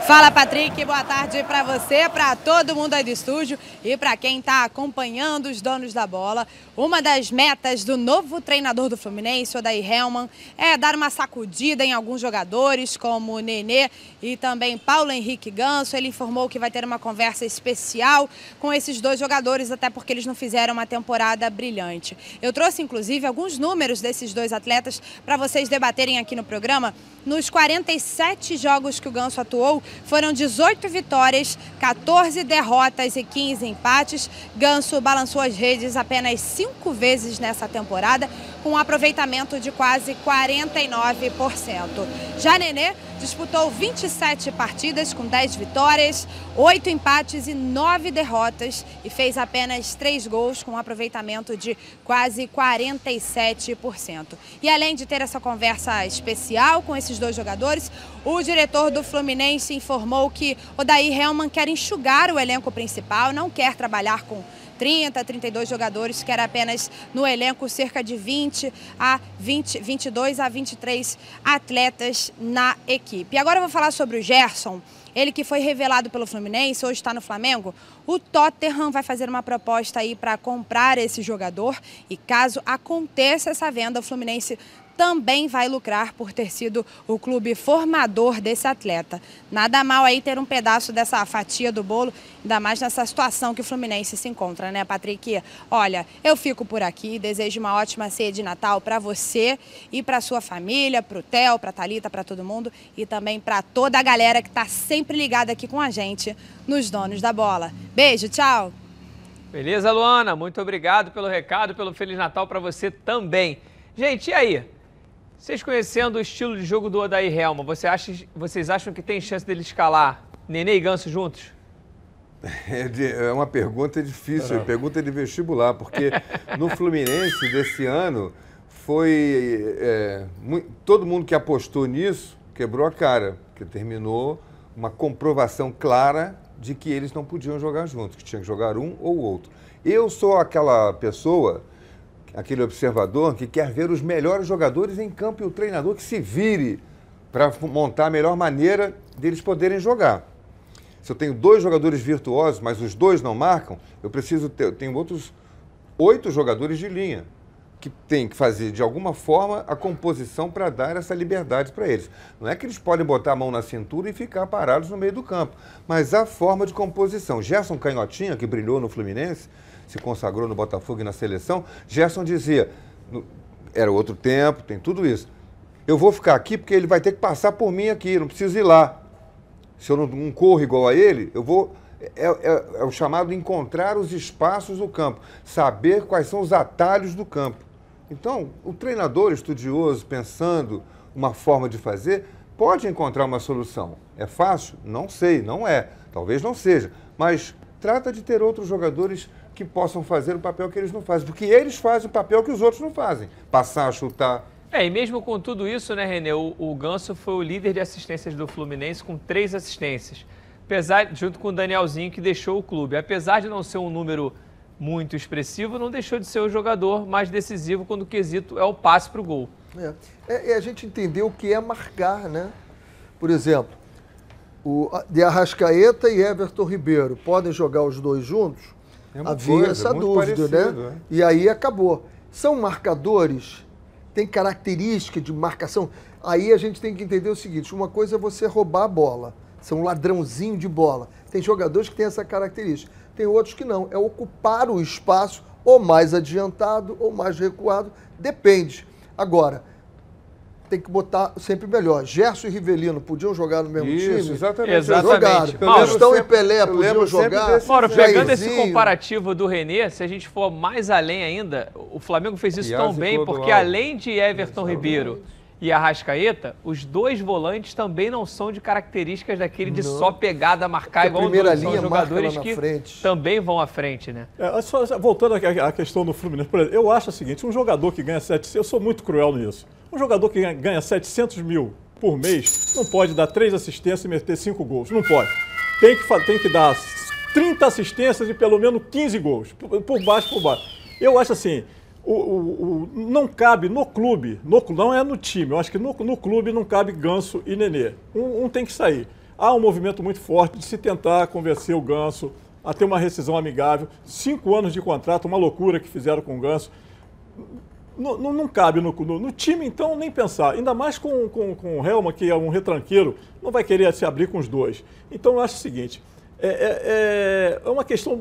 Fala, Patrick. Boa tarde para você, para todo mundo aí do estúdio e para quem está acompanhando os donos da bola. Uma das metas do novo treinador do Fluminense, Odair Helman, é dar uma sacudida em alguns jogadores, como o Nenê e também Paulo Henrique Ganso. Ele informou que vai ter uma conversa especial com esses dois jogadores, até porque eles não fizeram uma temporada brilhante. Eu trouxe, inclusive, alguns números desses dois atletas para vocês debaterem aqui no programa. Nos 47 jogos que o Ganso atuou, foram 18 vitórias, 14 derrotas e 15 empates. Ganso balançou as redes apenas cinco vezes nessa temporada, com um aproveitamento de quase 49%. Já Nenê disputou 27 partidas com 10 vitórias, 8 empates e 9 derrotas e fez apenas 3 gols com um aproveitamento de quase 47%. E além de ter essa conversa especial com esses dois jogadores, o diretor do Fluminense informou que Odair Helman quer enxugar o elenco principal, não quer trabalhar com 30, 32 jogadores, quer apenas no elenco cerca de 20 a 20, 22 a 23 atletas na equipe. Agora eu vou falar sobre o Gerson. Ele que foi revelado pelo Fluminense, hoje está no Flamengo. O Tottenham vai fazer uma proposta aí para comprar esse jogador e caso aconteça essa venda, o Fluminense também vai lucrar por ter sido o clube formador desse atleta. Nada mal aí ter um pedaço dessa fatia do bolo, ainda mais nessa situação que o Fluminense se encontra, né, Patrick? Olha, eu fico por aqui, desejo uma ótima ceia de Natal para você e para sua família, para o Theo, para a Thalita, para todo mundo e também para toda a galera que está sempre ligada aqui com a gente nos Donos da Bola. Beijo, tchau! Beleza, Luana? Muito obrigado pelo recado, pelo Feliz Natal para você também. Gente, e aí? Vocês conhecendo o estilo de jogo do Odair Helma, você acha, vocês acham que tem chance dele escalar Nenê e Ganso juntos? É, de- é uma pergunta difícil, é. pergunta de vestibular, porque no Fluminense desse ano foi. é, todo mundo que apostou nisso quebrou a cara, porque terminou uma comprovação clara de que eles não podiam jogar juntos, que tinha que jogar um ou outro. Eu sou aquela pessoa, aquele observador que quer ver os melhores jogadores em campo e o treinador que se vire para montar a melhor maneira deles poderem jogar. Se eu tenho dois jogadores virtuosos, mas os dois não marcam, eu preciso ter, eu tenho outros oito jogadores de linha que tem que fazer de alguma forma a composição para dar essa liberdade para eles. Não é que eles podem botar a mão na cintura e ficar parados no meio do campo, mas a forma de composição. Gerson Canhotinha, que brilhou no Fluminense, se consagrou no Botafogo e na seleção, Gerson dizia, era outro tempo, tem tudo isso. Eu vou ficar aqui porque ele vai ter que passar por mim aqui, não preciso ir lá. Se eu não, não corro igual a ele, eu vou é, é, é, o chamado encontrar os espaços do campo, saber quais são os atalhos do campo. Então, o treinador estudioso, pensando uma forma de fazer, pode encontrar uma solução. É fácil? Não sei, não é. Talvez não seja. Mas trata de ter outros jogadores que possam fazer o papel que eles não fazem. Porque eles fazem o papel que os outros não fazem. Passar, chutar. É, e mesmo com tudo isso, né, Renê, o, o Ganso foi o líder de assistências do Fluminense com três assistências. Apesar, junto com o Danielzinho, que deixou o clube. Apesar de não ser um número muito expressivo, não deixou de ser o jogador mais decisivo quando o quesito é o passe para o gol. É. É, é a gente entender o que é marcar, né? Por exemplo, o de Arrascaeta e Everton Ribeiro podem jogar os dois juntos? É Havia coisa, essa muito dúvida, parecido, né? é. E aí acabou. São marcadores, tem característica de marcação. Aí a gente tem que entender o seguinte: uma coisa é você roubar a bola, ser um ladrãozinho de bola. Tem jogadores que têm essa característica, tem outros que não. É ocupar o espaço ou mais adiantado ou mais recuado, depende. Agora, tem que botar sempre melhor. Gerson e Rivelino podiam jogar no mesmo Isso, time? exatamente. Exatamente. Jogaram. Faustão e Pelé podiam jogar. desse Mauro, pegando esse comparativo do Renê, se a gente for mais além ainda, o Flamengo fez isso tão bem, porque além de Everton Ribeiro e Arrascaeta, os dois volantes também não são de características daquele de Não. só pegada, marcar Porque a igual os primeira. São linha marca jogadores que frente. também vão à frente, né? É, só- voltando à questão do Fluminense, por exemplo, eu acho o seguinte, um jogador que ganha 700, eu sou muito cruel nisso, um jogador que ganha, ganha 700 mil por mês não pode dar três assistências e meter cinco gols, não pode. Tem que, tem que dar 30 assistências e pelo menos 15 gols, por, por baixo, por baixo. Eu acho assim, o, o- o- não cabe no clube, no, não é no time, eu acho que no, no clube não cabe Ganso e Nenê. Um, um tem que sair. Há um movimento muito forte de se tentar convencer o Ganso a ter uma rescisão amigável. Cinco anos de contrato, uma loucura que fizeram com o Ganso. Não, não, não cabe no, no, no time, então, nem pensar. Ainda mais com, com, com o Helma, que é um retranqueiro, não vai querer se abrir com os dois. Então, eu acho o seguinte: é, é- é uma questão.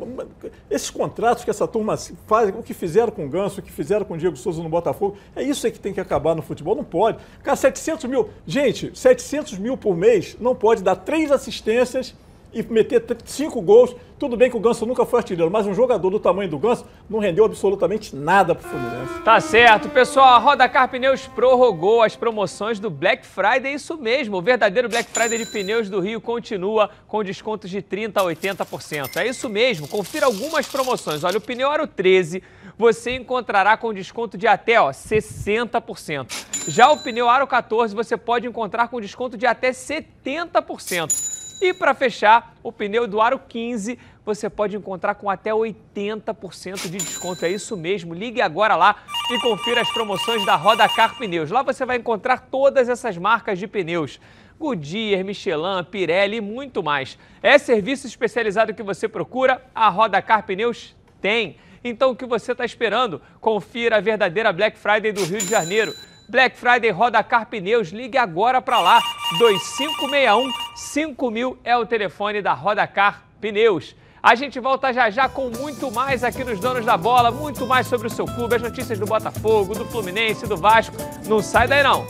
Esses contratos que essa turma faz, o que fizeram com o Ganso, o que fizeram com o Diego Souza no Botafogo, é isso aí que tem que acabar no futebol. Não pode. Cara, 700 mil. Gente, 700 mil por mês não pode dar três assistências e meter cinco gols. Tudo bem que o Ganso nunca foi artilheiro, mas um jogador do tamanho do Ganso não rendeu absolutamente nada pro Fluminense. Tá certo. Pessoal, a Rodacar Pneus prorrogou as promoções do Black Friday, isso mesmo. O verdadeiro Black Friday de pneus do Rio continua com descontos de 30% a 80%. É isso mesmo. Confira algumas promoções. Olha, o pneu Aro 13 você encontrará com desconto de até ó, 60%. Já o pneu Aro 14 você pode encontrar com desconto de até 70%. E para fechar, o pneu do Aro 15 você pode encontrar com até 80% de desconto. É isso mesmo. Ligue agora lá e confira as promoções da Rodacar Pneus. Lá você vai encontrar todas essas marcas de pneus. Goodyear, Michelin, Pirelli e muito mais. É serviço especializado que você procura? A Rodacar Pneus tem. Então o que você está esperando? Confira a verdadeira Black Friday do Rio de Janeiro. Black Friday Rodacar Pneus, ligue agora para lá. 2561 5000 é o telefone da Rodacar Pneus. A gente volta já já com muito mais aqui nos Donos da Bola, muito mais sobre o seu clube, as notícias do Botafogo, do Fluminense, do Vasco. Não sai daí não.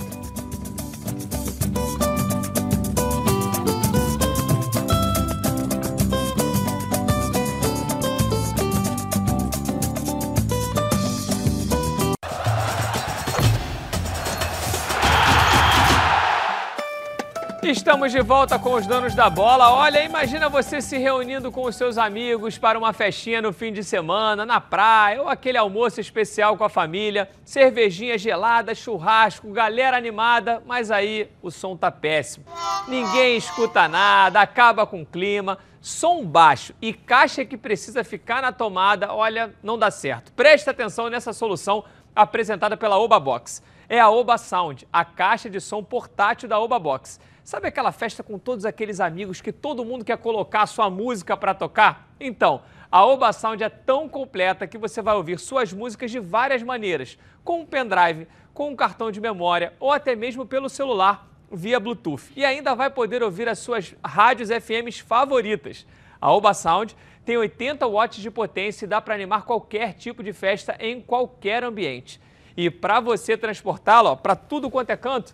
Estamos de volta com os donos da bola. Olha, imagina você se reunindo com os seus amigos para uma festinha no fim de semana, na praia, ou aquele almoço especial com a família, cervejinha gelada, churrasco, galera animada, mas aí o som tá péssimo. Ninguém escuta nada, acaba com o clima, som baixo e caixa que precisa ficar na tomada, olha, não dá certo. Presta atenção nessa solução apresentada pela Oba Box. É a Oba Sound, a caixa de som portátil da Oba Box. Sabe aquela festa com todos aqueles amigos que todo mundo quer colocar sua música para tocar? Então, a Oba Sound é tão completa que você vai ouvir suas músicas de várias maneiras, com um pendrive, com um cartão de memória ou até mesmo pelo celular via Bluetooth. E ainda vai poder ouvir as suas rádios FMs favoritas. A Oba Sound tem 80 watts de potência e dá para animar qualquer tipo de festa em qualquer ambiente. E para você transportá-la para tudo quanto é canto,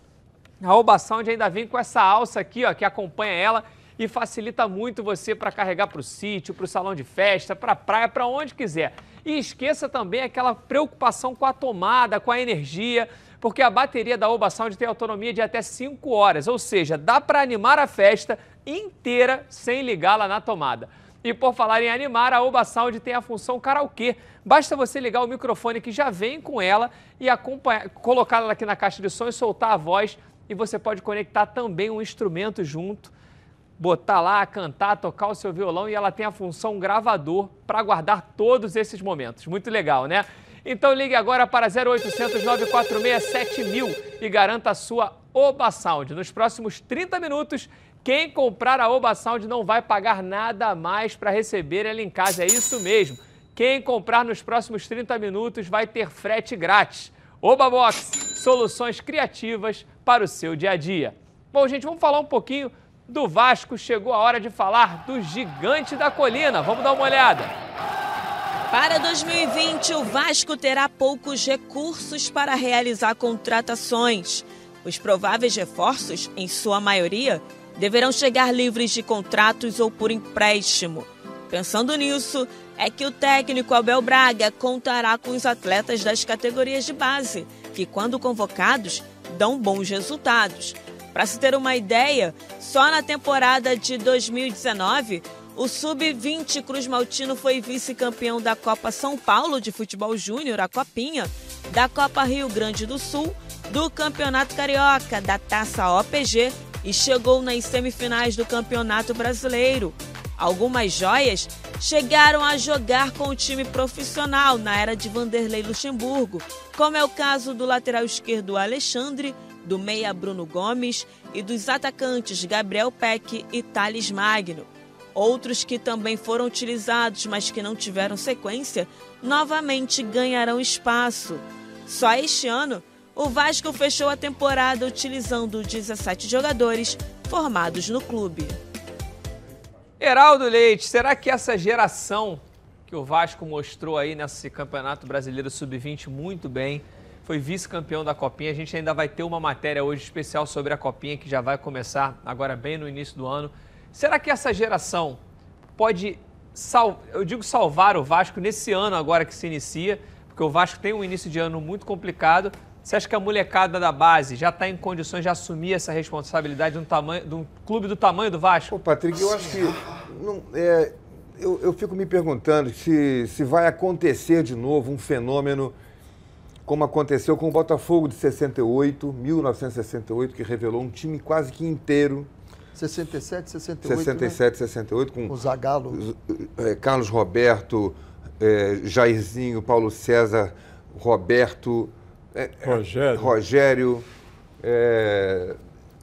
a Oba Sound ainda vem com essa alça aqui, ó, que acompanha ela e facilita muito você para carregar para o sítio, para o salão de festa, para a praia, para onde quiser. E esqueça também aquela preocupação com a tomada, com a energia, porque a bateria da Oba Sound tem autonomia de até 5 horas, ou seja, dá para animar a festa inteira sem ligá-la na tomada. E por falar em animar, a Oba Sound tem a função karaokê. Basta você ligar o microfone que já vem com ela e colocar ela aqui na caixa de som e soltar a voz e você pode conectar também um instrumento junto, botar lá, cantar, tocar o seu violão e ela tem a função gravador para guardar todos esses momentos. Muito legal, né? Então ligue agora para 0800 946 7000 e garanta a sua Oba Sound. Nos próximos 30 minutos, quem comprar a Oba Sound não vai pagar nada mais para receber ela em casa. É isso mesmo. Quem comprar nos próximos 30 minutos vai ter frete grátis. Oba Box, soluções criativas para o seu dia a dia. Bom, gente, vamos falar um pouquinho do Vasco. Chegou a hora de falar do gigante da colina. Vamos dar uma olhada. Para 2020, o Vasco terá poucos recursos para realizar contratações. Os prováveis reforços, em sua maioria, deverão chegar livres de contratos ou por empréstimo. Pensando nisso, é que o técnico Abel Braga contará com os atletas das categorias de base, que, quando convocados, dão bons resultados. Para se ter uma ideia, só na temporada de 2019, o Sub-20 Cruz Maltino foi vice-campeão da Copa São Paulo de Futebol Júnior, a Copinha, da Copa Rio Grande do Sul, do Campeonato Carioca, da Taça OPG e chegou nas semifinais do Campeonato Brasileiro. Algumas joias chegaram a jogar com o time profissional na era de Vanderlei Luxemburgo, como é o caso do lateral esquerdo Alexandre, do meia Bruno Gomes e dos atacantes Gabriel Peck e Thales Magno. Outros que também foram utilizados, mas que não tiveram sequência, novamente ganharão espaço. Só este ano, o Vasco fechou a temporada utilizando 17 jogadores formados no clube. Heraldo Leite, será que essa geração que o Vasco mostrou aí nesse Campeonato Brasileiro Sub-20 muito bem, foi vice-campeão da Copinha. A gente ainda vai ter uma matéria hoje especial sobre a Copinha que já vai começar agora bem no início do ano. Será que essa geração pode, sal... eu digo salvar o Vasco nesse ano agora que se inicia, porque o Vasco tem um início de ano muito complicado, você acha que a molecada da base já está em condições de assumir essa responsabilidade de um, tamanho, de um clube do tamanho do Vasco? Ô, Patrick, eu acho que. Não, é, eu, eu fico me perguntando se, se vai acontecer de novo um fenômeno como aconteceu com o Botafogo de 68, 1968, que revelou um time quase que inteiro. 67, 68. 67, né? 68, com o Zagallo. É, Carlos Roberto, é, Jairzinho, Paulo César, Roberto. Rogério. Rogério. É,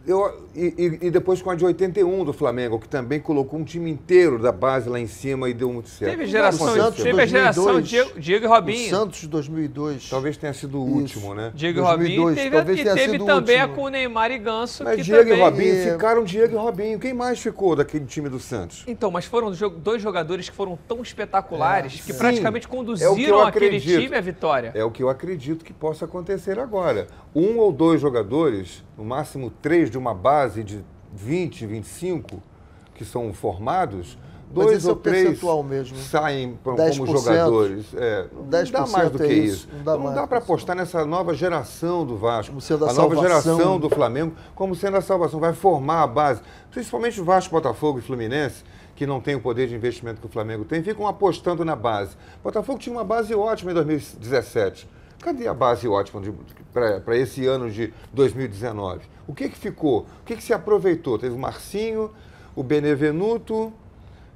eu, e, e, depois com a de 81 do Flamengo, que também colocou um time inteiro da base lá em cima e deu muito certo. Teve geração, Santos, teve 2002, a geração Diego, Diego e Robinho. O Santos de 2002. Talvez tenha sido o último, Isso. né? Diego e Robinho. Teve, talvez e teve também a com o Neymar e Ganso. Mas que Diego também... e Robinho é... ficaram Diego e Robinho. Quem mais ficou daquele time do Santos? Então, mas foram dois jogadores que foram tão espetaculares é. que Sim. praticamente é conduziram aquele time à vitória. É o que eu acredito que possa acontecer agora. Um ou dois jogadores, no máximo três de uma base de 20, 25 que são formados, dois é ou o três mesmo. saem p- 10%, como jogadores. É, não dá 10% mais do que é isso, isso. não dá Então, não dá para apostar nessa nova geração do Vasco. sendo a a nova geração do Flamengo como sendo a salvação. Vai formar a base. Principalmente o Vasco, Botafogo e Fluminense, que não tem o poder de investimento que o Flamengo tem, ficam apostando na base. Botafogo tinha uma base ótima em 2017. Cadê a base ótima para esse ano de 2019? O que, que ficou? O que, que se aproveitou? Teve o Marcinho, o Benevenuto,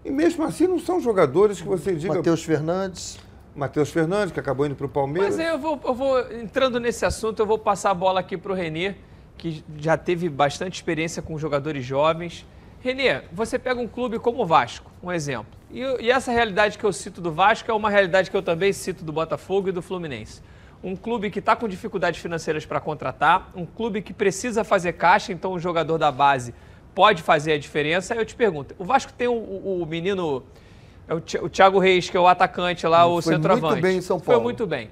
e mesmo assim não são jogadores que você diga. Matheus Fernandes. Matheus Fernandes, que acabou indo para o Palmeiras. Mas aí eu vou, eu vou, entrando nesse assunto, eu vou passar a bola aqui para o Renê, que já teve bastante experiência com jogadores jovens. Renê, você pega um clube como o Vasco, um exemplo. E, e essa realidade que eu cito do Vasco é uma realidade que eu também cito do Botafogo e do Fluminense. Um clube que está com dificuldades financeiras para contratar, um clube que precisa fazer caixa, então o jogador da base pode fazer a diferença. Aí eu te pergunto, o Vasco tem o, o- o menino, é o Thi- o Thiago Reis, que é o atacante lá, o Foi centroavante. muito bem em São Foi Paulo. muito bem.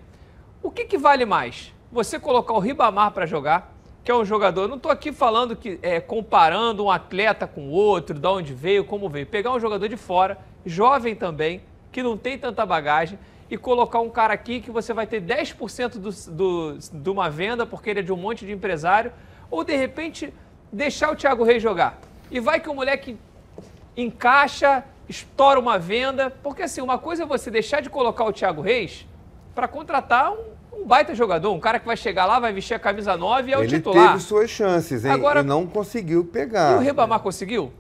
O que, que vale mais? Você colocar o Ribamar para jogar, que é um jogador. Não estou aqui falando que é, comparando um atleta com outro, de onde veio, como veio. Pegar um jogador de fora, jovem também, que não tem tanta bagagem, e colocar um cara aqui que você vai ter 10% do, do, de uma venda, porque ele é de um monte de empresário, ou de repente deixar o Thiago Reis jogar. E vai que o moleque encaixa, estoura uma venda. Porque assim, uma coisa é você deixar de colocar o Thiago Reis para contratar um, um baita jogador, um cara que vai chegar lá, vai vestir a camisa 9 e é o Ele titular. teve suas chances, hein? Agora- e não conseguiu E pegar. o Ribamar conseguiu?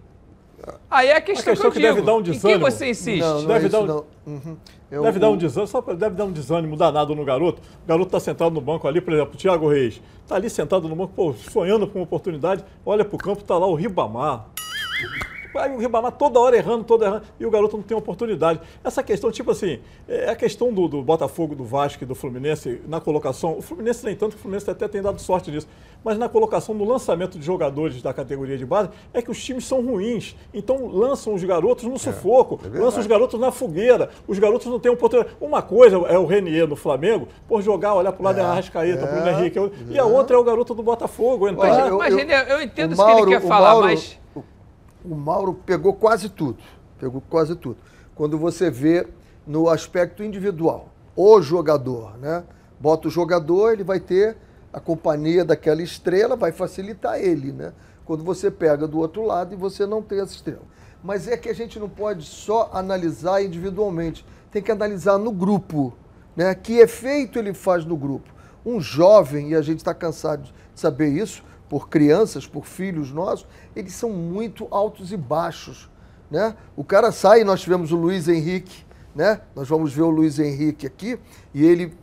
Aí é a questão, questão que, que eu deve digo. dar um Em quem desânimo. você insiste? Não, não Deve é dar isso, um- não. Uhum. Eu- Deve dar um o- desânimo, só deve dar um desânimo danado no garoto. O garoto está sentado no banco ali, por exemplo, o Thiago Reis. Está ali sentado no banco, pô, sonhando com uma oportunidade. Olha pro campo, tá lá o Ribamar. Aí o Ribamar toda hora errando, toda errando, e o garoto não tem oportunidade. Essa questão, tipo assim, é a questão do, do Botafogo, do Vasco e do Fluminense na colocação. O Fluminense nem tanto, que o Fluminense até tem dado sorte nisso. Mas na colocação, no lançamento de jogadores da categoria de base, é que os times são ruins. Então lançam os garotos no sufoco, verdade. lançam os garotos na fogueira. Os garotos não têm oportunidade. Uma coisa é o Renier no Flamengo, por jogar, olhar pro lado da Arrascaeta, é, Bruno Henrique. E a outra é o garoto do Botafogo, entrar. Eu- Mas, eu- Renê, eu entendo o isso que ele quer falar, mas- O, Mauro pegou quase tudo. Pegou quase tudo. Quando você vê no aspecto individual, o jogador, né? Bota o jogador, ele vai ter a companhia daquela estrela, vai facilitar ele, né? Quando você pega do outro lado e você não tem essa estrela. Mas é que a gente não pode só analisar individualmente, tem que analisar no grupo, né? Que efeito ele faz no grupo. Um jovem, e a gente está cansado de saber isso, por crianças, por filhos nossos, eles são muito altos e baixos, né? O cara sai, nós tivemos o Luiz Henrique, né? Nós vamos ver o Luiz Henrique aqui, e ele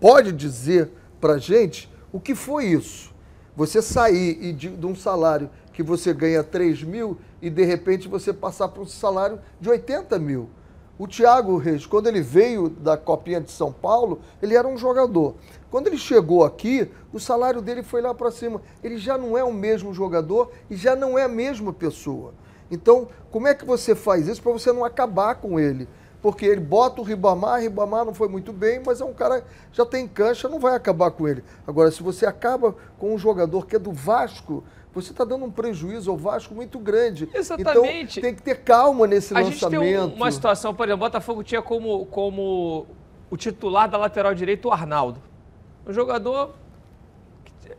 pode dizer pra gente o que foi isso. Você sair de, de um salário que você ganha 3 mil e de repente você passar para um salário de 80 mil. O Thiago Reis, quando ele veio da Copinha de São Paulo, ele era um jogador. Quando ele chegou aqui, o salário dele foi lá para cima. Ele já não é o mesmo jogador e já não é a mesma pessoa. Então, como é que você faz isso para você não acabar com ele? Porque ele bota o Ribamar, Ribamar não foi muito bem, mas é um cara já tem cancha, não vai acabar com ele. Agora, se você acaba com um jogador que é do Vasco, você está dando um prejuízo ao Vasco muito grande. Exatamente. Então, tem que ter calma nesse A gente tem lançamento. um- uma situação, por exemplo, o Botafogo tinha como, como o titular da lateral direita o Arnaldo. Um jogador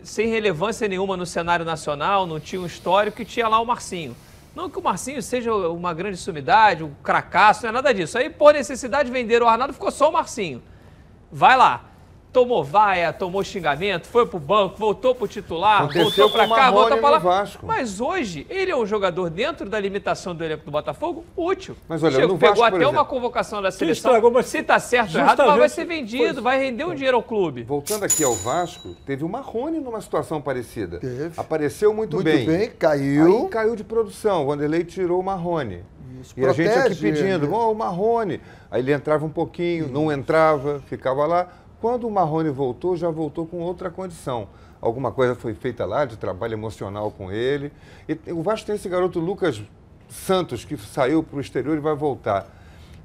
sem relevância nenhuma no cenário nacional, não tinha um histórico, e tinha lá o Marcinho. Não que o Marcinho seja uma grande sumidade, um cracaço, não é nada disso. Aí, por necessidade, venderam o Arnaldo, ficou só o Marcinho. Vai lá. Tomou vaia, tomou xingamento, foi pro banco, voltou pro titular, Aconteceu voltou pra cá, voltou pra lá. Vasco. Mas hoje, ele é um jogador dentro da limitação do elenco do Botafogo útil. Mas olha, Chegou- no pegou Vasco, até exemplo, uma convocação da seleção. estragou, mas Se tá certo ou errado, mas vai ser vendido, vai render um dinheiro ao clube. Voltando aqui ao Vasco, teve o Marrone numa situação parecida. Teve. Apareceu muito, Muito bem. bem, caiu. Aí caiu de produção. O Vanderlei tirou o Marrone. Isso, e a gente aqui protege pedindo, ele. "Ó, o Marrone. Aí ele entrava um pouquinho, não entrava, ficava lá. Quando o Marrone voltou, já voltou com outra condição. Alguma coisa foi feita lá de trabalho emocional com ele. E o Vasco tem esse garoto Lucas Santos, que saiu para o exterior e vai voltar.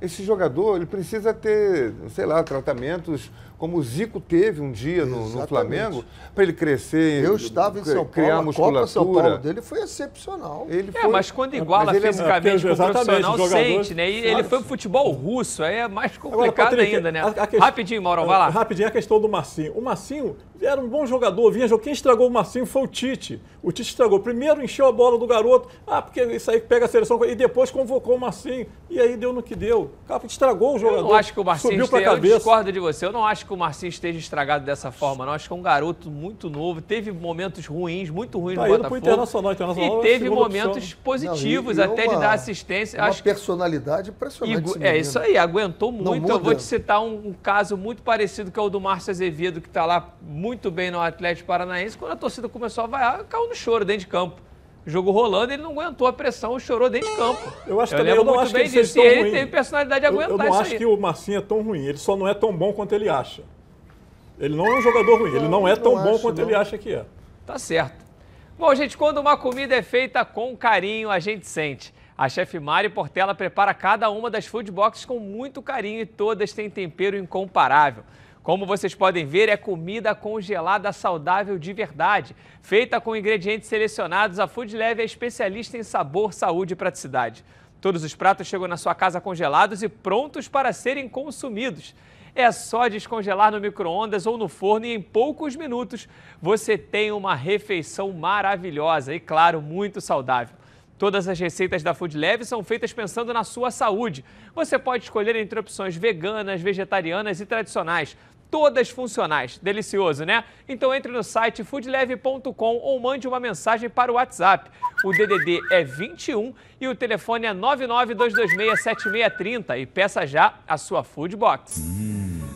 esse jogador ele precisa ter, sei lá, tratamentos como o Zico teve um dia no, no. Flamengo, para ele crescer, Eu estava em São criar Paulo, a Copa São Paulo musculatura. dele foi excepcional. Ele É, mas quando iguala Mas ele é- fisicamente é, com o profissional, sente, né? E ele Claro. foi pro futebol russo, aí é mais Agora, complicado Patrick, ainda, né? a- a questão- Rapidinho, Mauro, vai lá. Rapidinho, a questão do Marcinho. O Marcinho era um bom jogador, vinha jogar. Quem estragou o Marcinho foi o Tite. O Tite estragou. Primeiro encheu a bola do garoto. Ah, porque isso aí pega a seleção. E depois convocou o Marcinho. E aí deu no que deu. O cara estragou o jogador. Eu não acho que o Marcinho Subiu pra esteja, eu cabeça. discordo de você, eu não acho que o Marcinho esteja estragado dessa forma, não. Acho que é um garoto muito novo, teve momentos ruins, muito ruins Tá no Botafogo. Internacional, Internacional é e a teve momentos opção. positivos Não, e- e até de uma- dar assistência. Uma Acho que personalidade impressionante. Esse É isso aí, aguentou muito. Eu vou te citar um, um caso muito parecido que é o do Márcio Azevedo, que está lá muito bem no Atlético Paranaense. Quando a torcida começou a vaiar, caiu no choro dentro de campo. O jogo rolando, ele não aguentou a pressão e chorou dentro de campo. Eu acho também, lembro eu não muito acho que bem ele seja disso. E ele ruim. teve personalidade de Eu- aguentar Eu, não isso acho aí. que o Marcinho é tão ruim. Ele só não é tão bom quanto ele acha. Ele não é um jogador ruim. Ele não é não tão bom acho, quanto não. ele acha que é. Tá certo. Bom, gente, quando uma comida é feita com carinho, a gente sente. A chefe Mari Portela prepara cada uma das food boxes com muito carinho e todas têm tempero incomparável. Como vocês podem ver, é comida congelada saudável de verdade. Feita com ingredientes selecionados, a Food Leve é especialista em sabor, saúde e praticidade. Todos os pratos chegam na sua casa congelados e prontos para serem consumidos. É só descongelar no micro-ondas ou no forno e em poucos minutos você tem uma refeição maravilhosa e, claro, muito saudável. Todas as receitas da Food Leve são feitas pensando na sua saúde. Você pode escolher entre opções veganas, vegetarianas e tradicionais. Todas funcionais. Delicioso, né? Então entre no site foodleve.com ou mande uma mensagem para o WhatsApp. O DDD é 21 e o telefone é 992267630 e peça já a sua Food Box.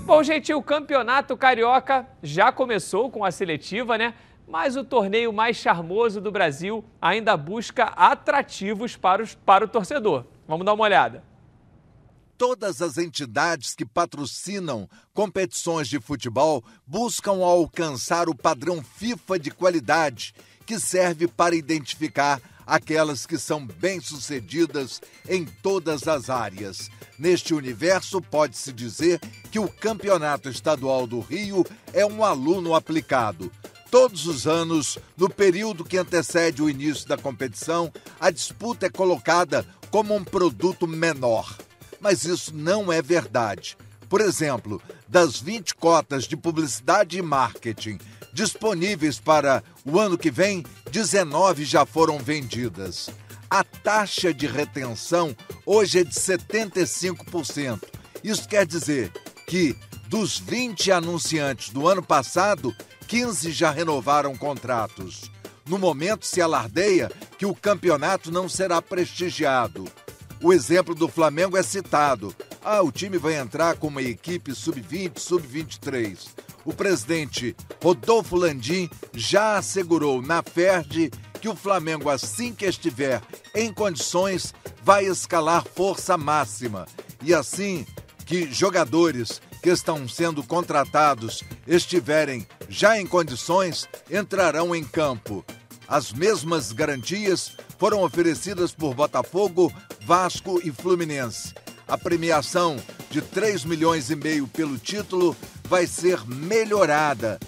Bom, gente, o Campeonato Carioca já começou com a seletiva, né? Mas o torneio mais charmoso do Brasil ainda busca atrativos para, os, para o torcedor. Vamos dar uma olhada. Todas as entidades que patrocinam competições de futebol buscam alcançar o padrão FIFA de qualidade, que serve para identificar aquelas que são bem-sucedidas em todas as áreas. Neste universo, pode-se dizer que o Campeonato Estadual do Rio é um aluno aplicado. Todos os anos, no período que antecede o início da competição, a disputa é colocada como um produto menor. Mas isso não é verdade. Por exemplo, das 20 cotas de publicidade e marketing disponíveis para o ano que vem, 19 já foram vendidas. A taxa de retenção hoje é de 75%. Isso quer dizer que dos 20 anunciantes do ano passado, 15 já renovaram contratos. No momento se alardeia que o campeonato não será prestigiado. O exemplo do Flamengo é citado. Ah, o time vai entrar com uma equipe sub-20, sub-23. O presidente Rodolfo Landim já assegurou na FERD que o Flamengo, assim que estiver em condições, vai escalar força máxima. E assim que jogadores que estão sendo contratados estiverem já em condições, entrarão em campo. As mesmas garantias foram oferecidas por Botafogo, Vasco e Fluminense. A premiação de 3 milhões e meio pelo título vai ser melhorada.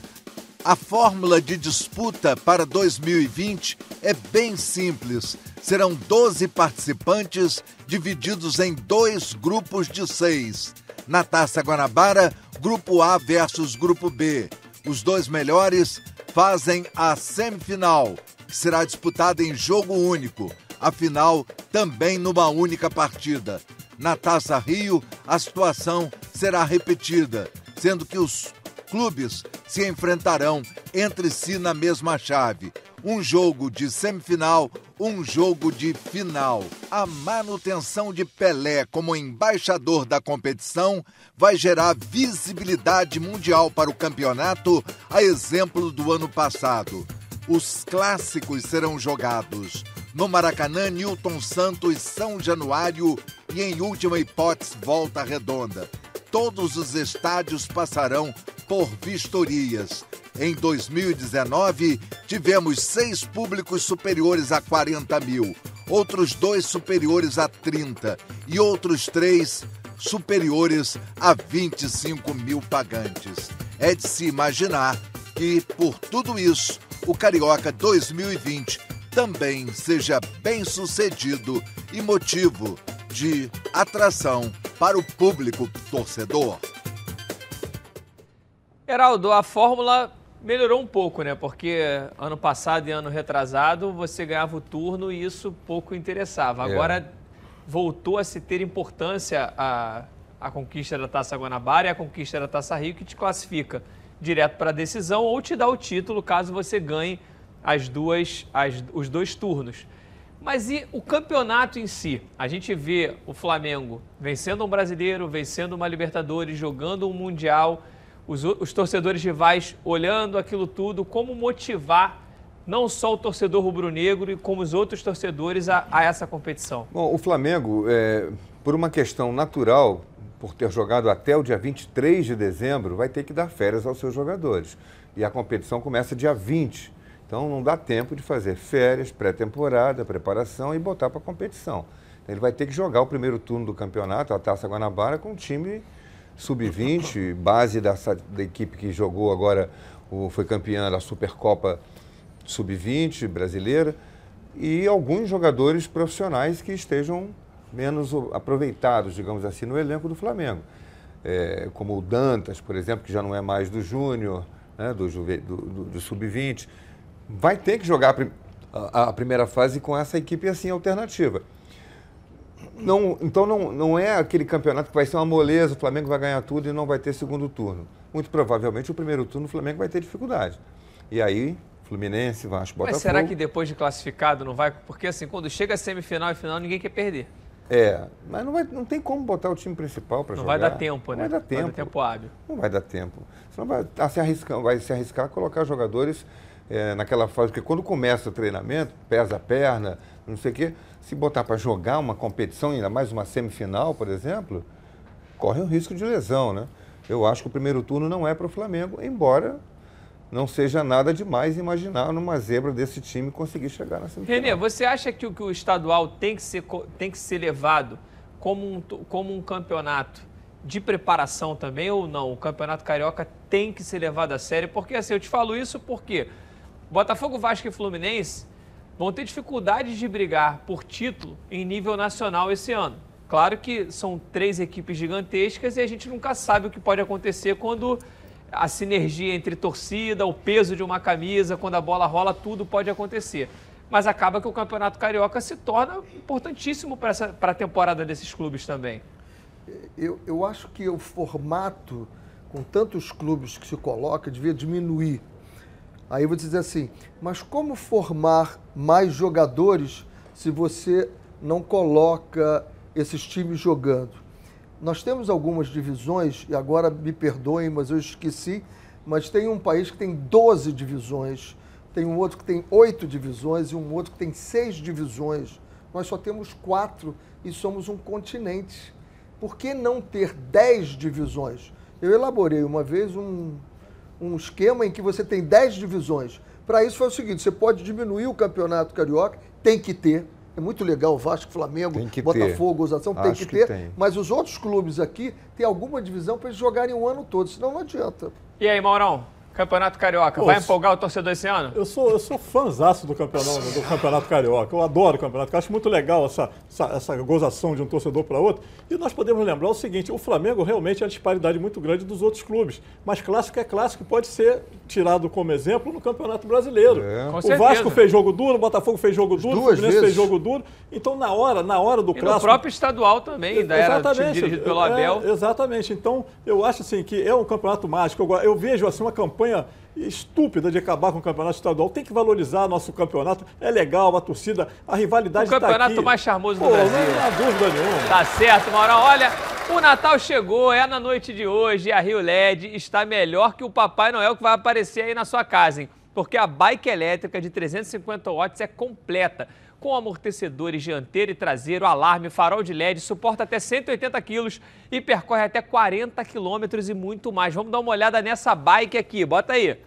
A fórmula de disputa para 2020 é bem simples. Serão 12 participantes divididos em dois grupos de seis. Na Taça Guanabara, Grupo A versus Grupo B. Os dois melhores fazem a semifinal, que será disputada em jogo único. A final também numa única partida. Na Taça Rio, a situação será repetida, sendo que os clubes se enfrentarão entre si na mesma chave. Um jogo de semifinal, um jogo de final. A manutenção de Pelé como embaixador da competição vai gerar visibilidade mundial para o campeonato, a exemplo do ano passado. Os clássicos serão jogados no Maracanã, Newton Santos, São Januário e, em última hipótese, Volta Redonda. Todos os estádios passarão por vistorias. Em 2019, tivemos seis públicos superiores a 40 mil, outros dois superiores a 30 e outros três superiores a 25 mil pagantes. É de se imaginar que, por tudo isso, o Carioca 2020 também seja bem sucedido e motivo de atração para o público torcedor. Heraldo, a fórmula melhorou um pouco, né? Porque ano passado e ano retrasado você ganhava o turno e isso pouco interessava. É. Agora voltou a se ter importância a, a conquista da Taça Guanabara e a conquista da Taça Rio, que te classifica direto para a decisão ou te dá o título caso você ganhe as duas, as, os dois turnos. Mas e o campeonato em si? A gente vê o Flamengo vencendo um brasileiro, vencendo uma Libertadores, jogando um Mundial, os, os torcedores rivais olhando aquilo tudo, como motivar não só o torcedor rubro-negro, e como os outros torcedores a, a essa competição. Bom, o Flamengo, é, por uma questão natural, por ter jogado até o dia 23 de dezembro, vai ter que dar férias aos seus jogadores. E a competição começa dia 20. Então não dá tempo de fazer férias, pré-temporada, preparação e botar para competição. Então, ele vai ter que jogar o primeiro turno do campeonato, a Taça Guanabara, com um time sub-20, base dessa, da equipe que jogou agora, o, foi campeã da Supercopa sub-20 brasileira e alguns jogadores profissionais que estejam menos aproveitados, digamos assim, no elenco do Flamengo. É, como o Dantas, por exemplo, que já não é mais do Júnior, né, do, do- do- do sub-20. Vai ter que jogar a, prim- a- a primeira fase com essa equipe assim alternativa. Não, então não, não é aquele campeonato que vai ser uma moleza, o Flamengo vai ganhar tudo e não vai ter segundo turno. Muito provavelmente o primeiro turno o Flamengo vai ter dificuldade. E aí, Fluminense, Vasco, Botafogo. Mas será que depois de classificado não vai? Porque assim, quando chega a semifinal e final, ninguém quer perder. É, mas não, vai, não tem como botar o time principal para Não jogar. vai dar tempo, né? Não vai dar tempo. Vai dar tempo hábil. Não vai dar tempo. Senão vai, tá se arriscando, vai se arriscar a colocar jogadores é, naquela fase, porque quando começa o treinamento, pesa a perna, não sei o quê, se botar para jogar uma competição, ainda mais uma semifinal, por exemplo, corre um risco de lesão, né? Eu acho que o primeiro turno não é para o Flamengo, embora não seja nada demais imaginar numa zebra desse time conseguir chegar na semifinal. Renê, você acha que o, que o estadual tem que ser, tem que ser levado como um, como um campeonato de preparação também ou não? O campeonato carioca tem que ser levado a sério? Porque assim, eu te falo isso porque Botafogo, Vasco e Fluminense vão ter dificuldades de brigar por título em nível nacional esse ano. Claro que são três equipes gigantescas e a gente nunca sabe o que pode acontecer quando a sinergia entre torcida, o peso de uma camisa, quando a bola rola, tudo pode acontecer. Mas acaba que o Campeonato Carioca se torna importantíssimo para a temporada desses clubes também. Eu, eu acho que o formato, com tantos clubes que se coloca, devia diminuir. Aí eu vou dizer assim, mas como formar mais jogadores se você não coloca esses times jogando? Nós temos algumas divisões, e agora me perdoem, mas eu esqueci, mas tem um país que tem 12 divisões, tem um outro que tem oito divisões e um outro que tem seis divisões. Nós só temos quatro e somos um continente. Por que não ter dez divisões? Eu elaborei uma vez um, um esquema em que você tem 10 divisões. Para isso foi o seguinte: você pode diminuir o campeonato carioca, tem que ter. É muito legal, o Vasco, Flamengo, Tem que Botafogo. Osação, tem que ter. tem. Mas os outros clubes aqui têm alguma divisão para eles jogarem o ano todo, senão não adianta. E aí, Maurão? Campeonato Carioca, vai empolgar o torcedor esse ano? Eu sou, eu sou fãzaço do campeonato, do campeonato Carioca. Eu adoro o campeonato. Eu acho muito legal essa, essa, essa gozação de um torcedor para outro. E nós podemos lembrar o seguinte: o Flamengo realmente é uma disparidade muito grande dos outros clubes. Mas clássico é clássico, pode ser tirado como exemplo no Campeonato Brasileiro. Com o. Vasco fez jogo duro, o Botafogo fez jogo duro, o duas Fluminense fez vezes. jogo duro. Então, na hora, na hora do E clássico. próprio estadual também, ainda era time dirigido pelo é, Abel. exatamente. Então, eu acho assim que é um campeonato mágico. Eu, eu vejo assim uma campanha estúpida de acabar com o campeonato estadual. Tem que valorizar nosso campeonato. É legal, a torcida, a rivalidade O campeonato tá aqui. mais charmoso do Pô, Brasil. Não há dúvida nenhuma. Tá certo, Maurão. Olha, o Natal chegou, é na noite de hoje a Rio LED está melhor que o Papai Noel que vai aparecer aí na sua casa, hein? Porque a bike elétrica de 350 watts é completa. Com amortecedores dianteiro e traseiro, alarme, farol de LED, suporta até 180 quilos e percorre até 40 quilômetros e muito mais. Vamos dar uma olhada nessa bike aqui, bota aí.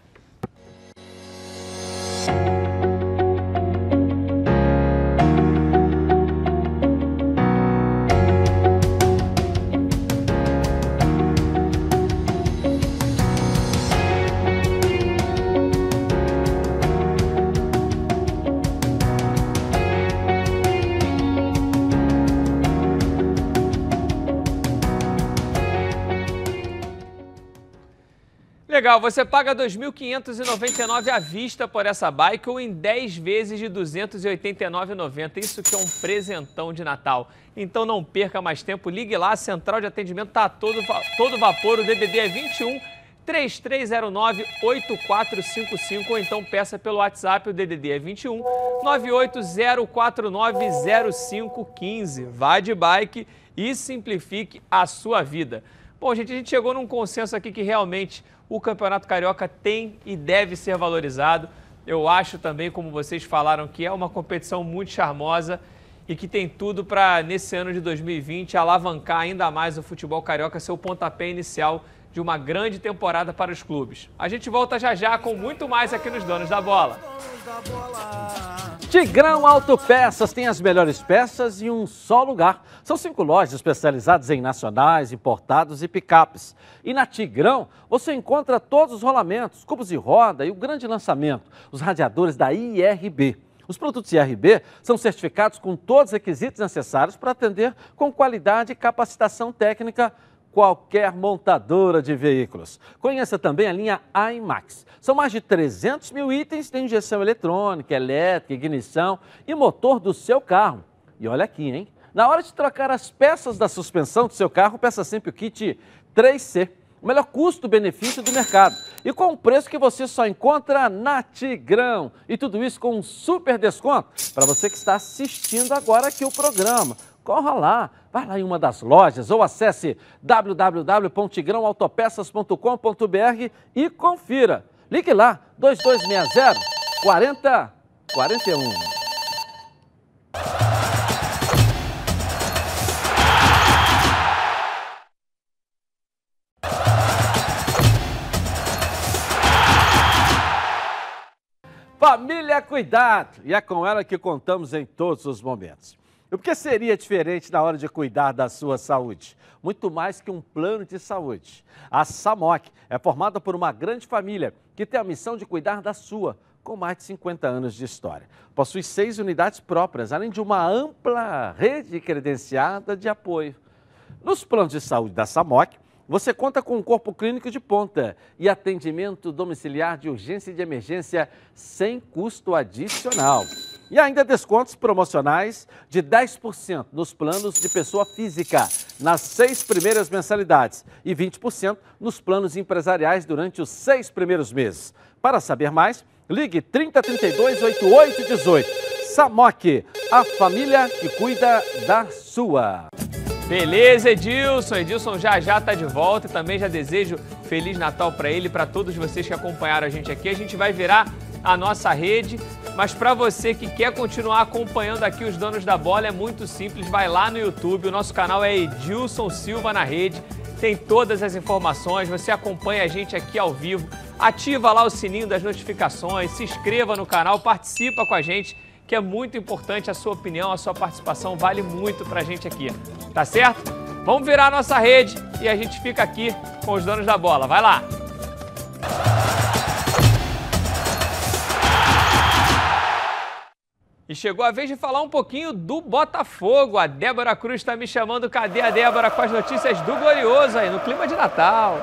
Legal, você paga R$ 2.599 à vista por essa bike ou em 10 vezes de R$ 289,90. Isso que é um presentão de Natal. Então não perca mais tempo, ligue lá, a central de atendimento está todo, todo vapor, o DDD é 21 3309 8455 ou então peça pelo WhatsApp, o DDD é 21 980490515. Vá de bike e simplifique a sua vida. Bom, gente, a gente chegou num consenso aqui que realmente o Campeonato Carioca tem e deve ser valorizado. Eu acho também, como vocês falaram, que é uma competição muito charmosa e que tem tudo para, nesse ano de 2020, alavancar ainda mais o futebol carioca, ser o pontapé inicial de uma grande temporada para os clubes. A gente volta já já com muito mais aqui nos Donos da Bola. Tigrão Autopeças tem as melhores peças em um só lugar. São cinco lojas especializadas em nacionais, importados e picapes. E na Tigrão você encontra todos os rolamentos, cubos de roda e o grande lançamento, os radiadores da IRB. Os produtos IRB são certificados com todos os requisitos necessários para atender com qualidade e capacitação técnica qualquer montadora de veículos. Conheça também a linha IMAX. São mais de 300 mil itens de injeção eletrônica, elétrica, ignição e motor do seu carro. E olha aqui, hein? Na hora de trocar as peças da suspensão do seu carro, peça sempre o kit 3C, o melhor custo-benefício do mercado. E com um preço que você só encontra na Tigrão. E tudo isso com um super desconto para você que está assistindo agora aqui o programa corra lá, vá lá em uma das lojas ou acesse www.tigrãoautopeças.com.br e confira. Ligue lá, 2260 4041. Família Cuidado! E é com ela que contamos em todos os momentos. E o que seria diferente na hora de cuidar da sua saúde? Muito mais que um plano de saúde. A SAMOC é formada por uma grande família que tem a missão de cuidar da sua, com mais de 50 anos de história. Possui seis unidades próprias, além de uma ampla rede credenciada de apoio. Nos planos de saúde da SAMOC, você conta com um corpo clínico de ponta e atendimento domiciliar de urgência e de emergência sem custo adicional. E ainda descontos promocionais de 10% nos planos de pessoa física nas seis primeiras mensalidades e 20% nos planos empresariais durante os seis primeiros meses. Para saber mais, ligue 3032 8818. Samok, a família que cuida da sua. Beleza, Edilson. Edilson já já está de volta e também já desejo Feliz Natal para ele e para todos vocês que acompanharam a gente aqui. A gente vai virar a nossa rede. Mas para você que quer continuar acompanhando aqui os donos da bola, é muito simples. Vai lá no YouTube, o nosso canal é Edilson Silva na rede. Tem todas as informações, você acompanha a gente aqui ao vivo. Ativa lá o sininho das notificações, se inscreva no canal, participa com a gente, que é muito importante a sua opinião, a sua participação vale muito pra gente aqui. Tá certo? Vamos virar a nossa rede e a gente fica aqui com os donos da bola. Vai lá! E chegou a vez de falar um pouquinho do Botafogo. A Débora Cruz está me chamando. Cadê a Débora com as notícias do Glorioso aí, no clima de Natal?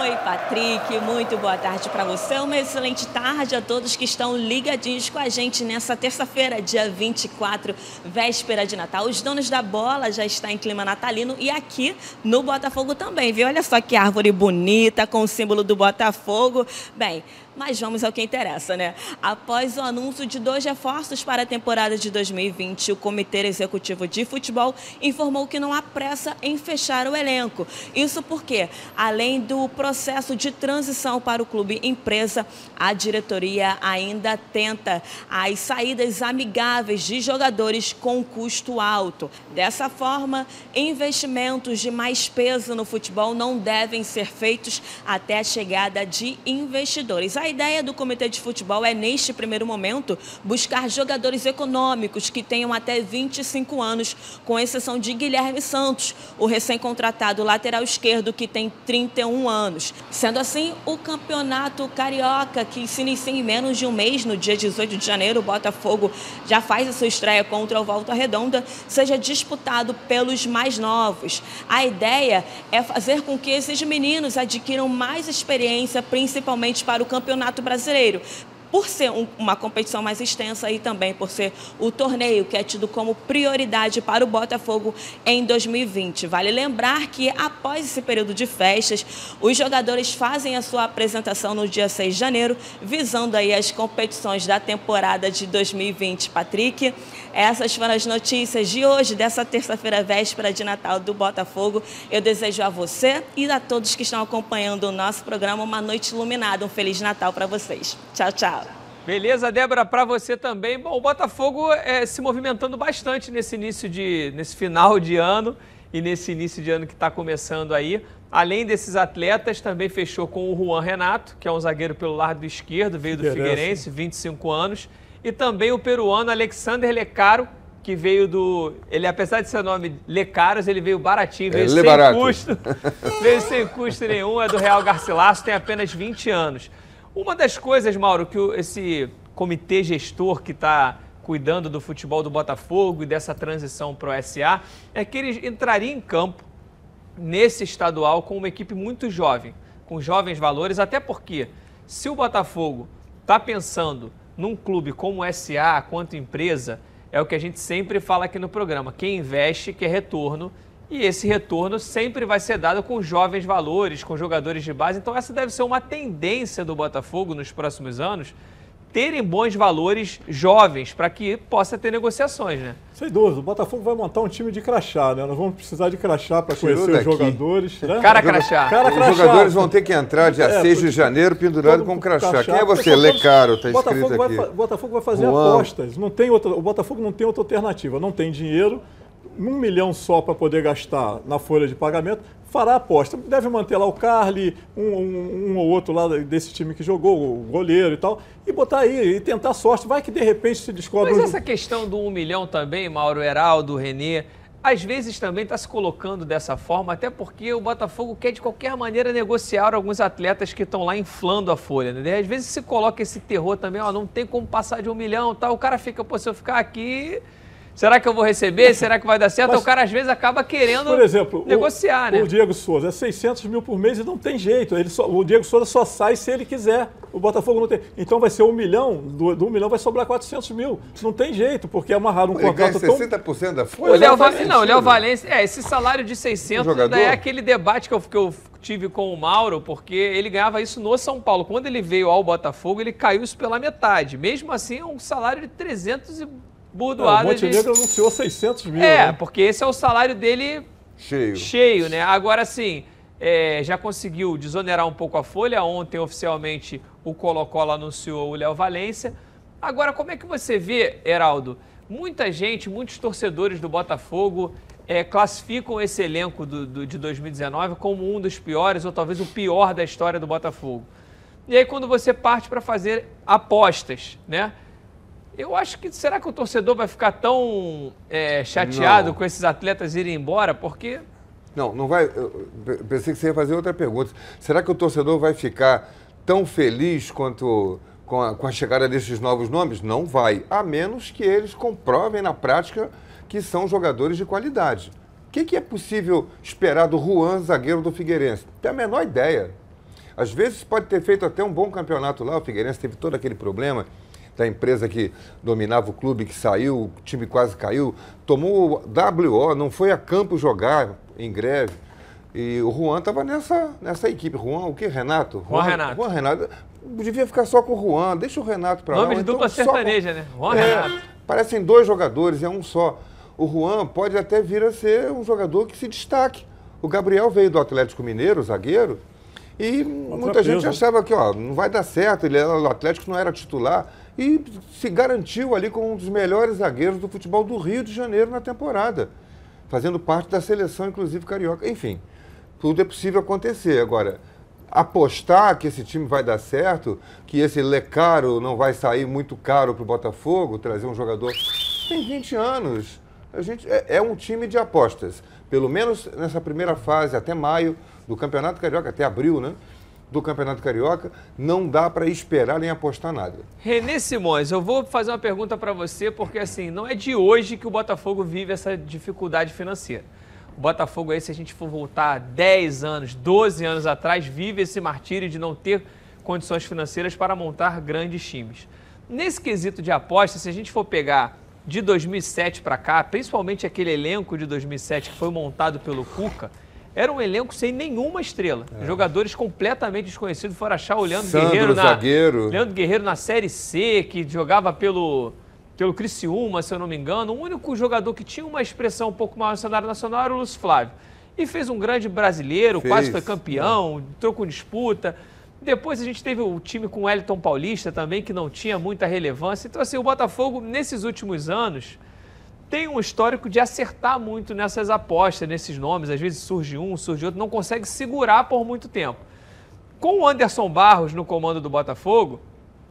Oi, Patrick, muito boa tarde para você. Uma excelente tarde a todos que estão ligadinhos com a gente nessa terça-feira, dia 24, véspera de Natal. Os donos da bola já estão em clima natalino e aqui no Botafogo também, viu? Olha só que árvore bonita com o símbolo do Botafogo. Bem, mas vamos ao que interessa, né? Após o anúncio de dois reforços para a temporada de 2020, o Comitê Executivo de Futebol informou que não há pressa em fechar o elenco. Isso porque, além do processo de transição para o clube empresa, a diretoria ainda tenta as saídas amigáveis de jogadores com custo alto. Dessa forma, investimentos de mais peso no futebol não devem ser feitos até a chegada de investidores a ideia do Comitê de Futebol é, neste primeiro momento, buscar jogadores econômicos que tenham até 25 anos, com exceção de Guilherme Santos, o recém-contratado lateral esquerdo que tem 31 anos. Sendo assim, o campeonato carioca, que se inicia em menos de um mês, no dia 18 de janeiro, o Botafogo já faz a sua estreia contra o Volta Redonda, seja disputado pelos mais novos. A ideia é fazer com que esses meninos adquiram mais experiência, principalmente para o Campeonato Brasileiro por ser um, uma competição mais extensa e também por ser o torneio que é tido como prioridade para o Botafogo em 2020. Vale lembrar que após esse período de festas, os jogadores fazem a sua apresentação no dia 6 de janeiro, visando aí as competições da temporada de 2020. Patrick, essas foram as notícias de hoje, dessa terça-feira véspera de Natal do Botafogo. Eu desejo a você e a todos que estão acompanhando o nosso programa uma noite iluminada. Um Feliz Natal para vocês. Tchau, tchau. Beleza, Débora, para você também. Bom, o Botafogo é, se movimentando bastante nesse início de, nesse final de ano e nesse início de ano que está começando aí. Além desses atletas, também fechou com o Juan Renato, que é um zagueiro pelo lado esquerdo, veio do Figueirense, 25 anos. E também o peruano Alexander Lecaro, que veio do. Ele, apesar de ser nome Lecaros, ele veio baratinho, veio Ele é sem barato. custo. veio sem custo nenhum, é do Real Garcilaso, tem apenas 20 anos. Uma das coisas, Mauro, que esse comitê gestor que está cuidando do futebol do Botafogo e dessa transição para o SA é que ele entraria em campo nesse estadual com uma equipe muito jovem, com jovens valores, até porque se o Botafogo está pensando num clube como o SA, quanto empresa, é o que a gente sempre fala aqui no programa. Quem investe quer retorno e esse retorno sempre vai ser dado com jovens valores, com jogadores de base. Então essa deve ser uma tendência do Botafogo nos próximos anos, terem bons valores jovens para que possa ter negociações, né? Sem dúvida, o Botafogo vai montar um time de crachá, né? Nós vamos precisar de crachá para conhecer os daqui. jogadores. Né? Cara crachá. Cara Os crachá. jogadores vão ter que entrar dia É, 6 de janeiro pendurado com crachá. Quem é você? Botafogo- Lecaro, tá Botafogo escrito vai aqui. fa- Botafogo vai fazer Juan. apostas. Não tem outra, o Botafogo não tem outra alternativa. Não tem dinheiro, um milhão só para poder gastar na folha de pagamento. Fará aposta. Deve manter lá o Carly, um, um- um ou outro lá desse time que jogou, o goleiro e tal, e botar aí e tentar sorte. Vai que de repente se descobre. Mas um- essa questão do um milhão também, Mauro Heraldo, Renê, às vezes também está se colocando dessa forma, até porque o Botafogo quer de qualquer maneira negociar alguns atletas que estão lá inflando a folha. Né? Às vezes se coloca esse terror também, ó, não tem como passar de um milhão tal. O cara fica, pô, se eu ficar aqui. Será que eu vou receber? Será que vai dar certo? Mas- o cara às vezes acaba querendo Por exemplo, o- negociar, né? o Diego Souza é 600 mil por mês e não tem jeito. Ele só- o Diego Souza só sai se ele quiser. O Botafogo não tem. Então vai ser um milhão, do, do um milhão vai sobrar 400 mil. Não tem jeito, porque amarraram um Ele ganha contrato tão... 60% da O folha. Léo não faz Valência, não, o Léo. Valência, é, esse salário de 600 Um jogador? ainda é aquele debate que eu, que eu tive com o Mauro, porque ele ganhava isso no São Paulo. Quando ele veio ao Botafogo, ele caiu isso pela metade. Mesmo assim, é um salário de 300 e É, o burdoada de... Montenegro anunciou 600 mil. É, né? porque esse é o salário dele Cheio. cheio, né? Agora sim, é, já conseguiu desonerar um pouco a folha. Ontem, oficialmente, o Colo-Colo anunciou o Léo Valência. Agora, como é que você vê, Heraldo? Muita gente, muitos torcedores do Botafogo é, classificam esse elenco do- do- de 2019 como um dos piores, ou talvez o pior da história do Botafogo. E aí, quando você parte para fazer apostas, né? Eu acho que será que o torcedor vai ficar tão é, chateado Não. com esses atletas irem embora? Porque Não, não vai. eu pe- pensei que você ia fazer outra pergunta. Será que o torcedor vai ficar tão feliz quanto com a, com a chegada desses novos nomes? Não vai, a menos que eles comprovem na prática que são jogadores de qualidade. O que, que é possível esperar do Juan, zagueiro do Figueirense? Tem a menor ideia. Às vezes pode ter feito até um bom campeonato lá, o Figueirense teve todo aquele problema da empresa que dominava o clube, que saiu, o time quase caiu, tomou o WO, não foi a campo jogar em greve. E o Juan estava nessa, nessa equipe. Juan, o que? Renato? Juan Renato. Juan Renato. Devia ficar só com o Juan, deixa o Renato para lá. nome de então dupla só com- sertaneja, né? Juan É, Renato. Parecem dois jogadores, é um só. O Juan pode até vir a ser um jogador que se destaque. O Gabriel veio do Atlético Mineiro, zagueiro, e muita gente peso. achava que ó, não vai dar certo, ele era, o Atlético não era titular. E se garantiu ali como um dos melhores zagueiros do futebol do Rio de Janeiro na temporada. Fazendo parte da seleção, inclusive carioca. Enfim, tudo é possível acontecer. Agora, apostar que esse time vai dar certo, que esse Lecaro não vai sair muito caro para o Botafogo, trazer um jogador. Tem 20 anos. A gente, é, é um time de apostas. Pelo menos nessa primeira fase, até maio do Campeonato Carioca, até abril, né? Do Campeonato Carioca, não dá para esperar nem apostar nada. Renê Simões, eu vou fazer uma pergunta para você, porque assim, não é de hoje que o Botafogo vive essa dificuldade financeira. O Botafogo aí, se a gente for voltar 10 anos, 12 anos atrás, vive esse martírio de não ter condições financeiras para montar grandes times. Nesse quesito de aposta, se a gente for pegar de 2007 para cá, principalmente aquele elenco de 2007 que foi montado pelo Cuca, era um elenco sem nenhuma estrela. É. Jogadores completamente desconhecidos. Fora achar o Leandro Sandro, Guerreiro na. Zagueiro. Leandro Guerreiro na Série C, que jogava pelo, pelo Criciúma, se eu não me engano. O único jogador que tinha uma expressão um pouco maior no cenário nacional era o Lúcio Flávio. E fez um grande brasileiro, fez. quase foi campeão, entrou com disputa. Depois a gente teve o time com o Wellington Paulista também, que não tinha muita relevância. Então, assim, o Botafogo, nesses últimos anos, tem um histórico de acertar muito nessas apostas, nesses nomes. Às vezes surge um, surge outro, não consegue segurar por muito tempo. Com o Anderson Barros no comando do Botafogo,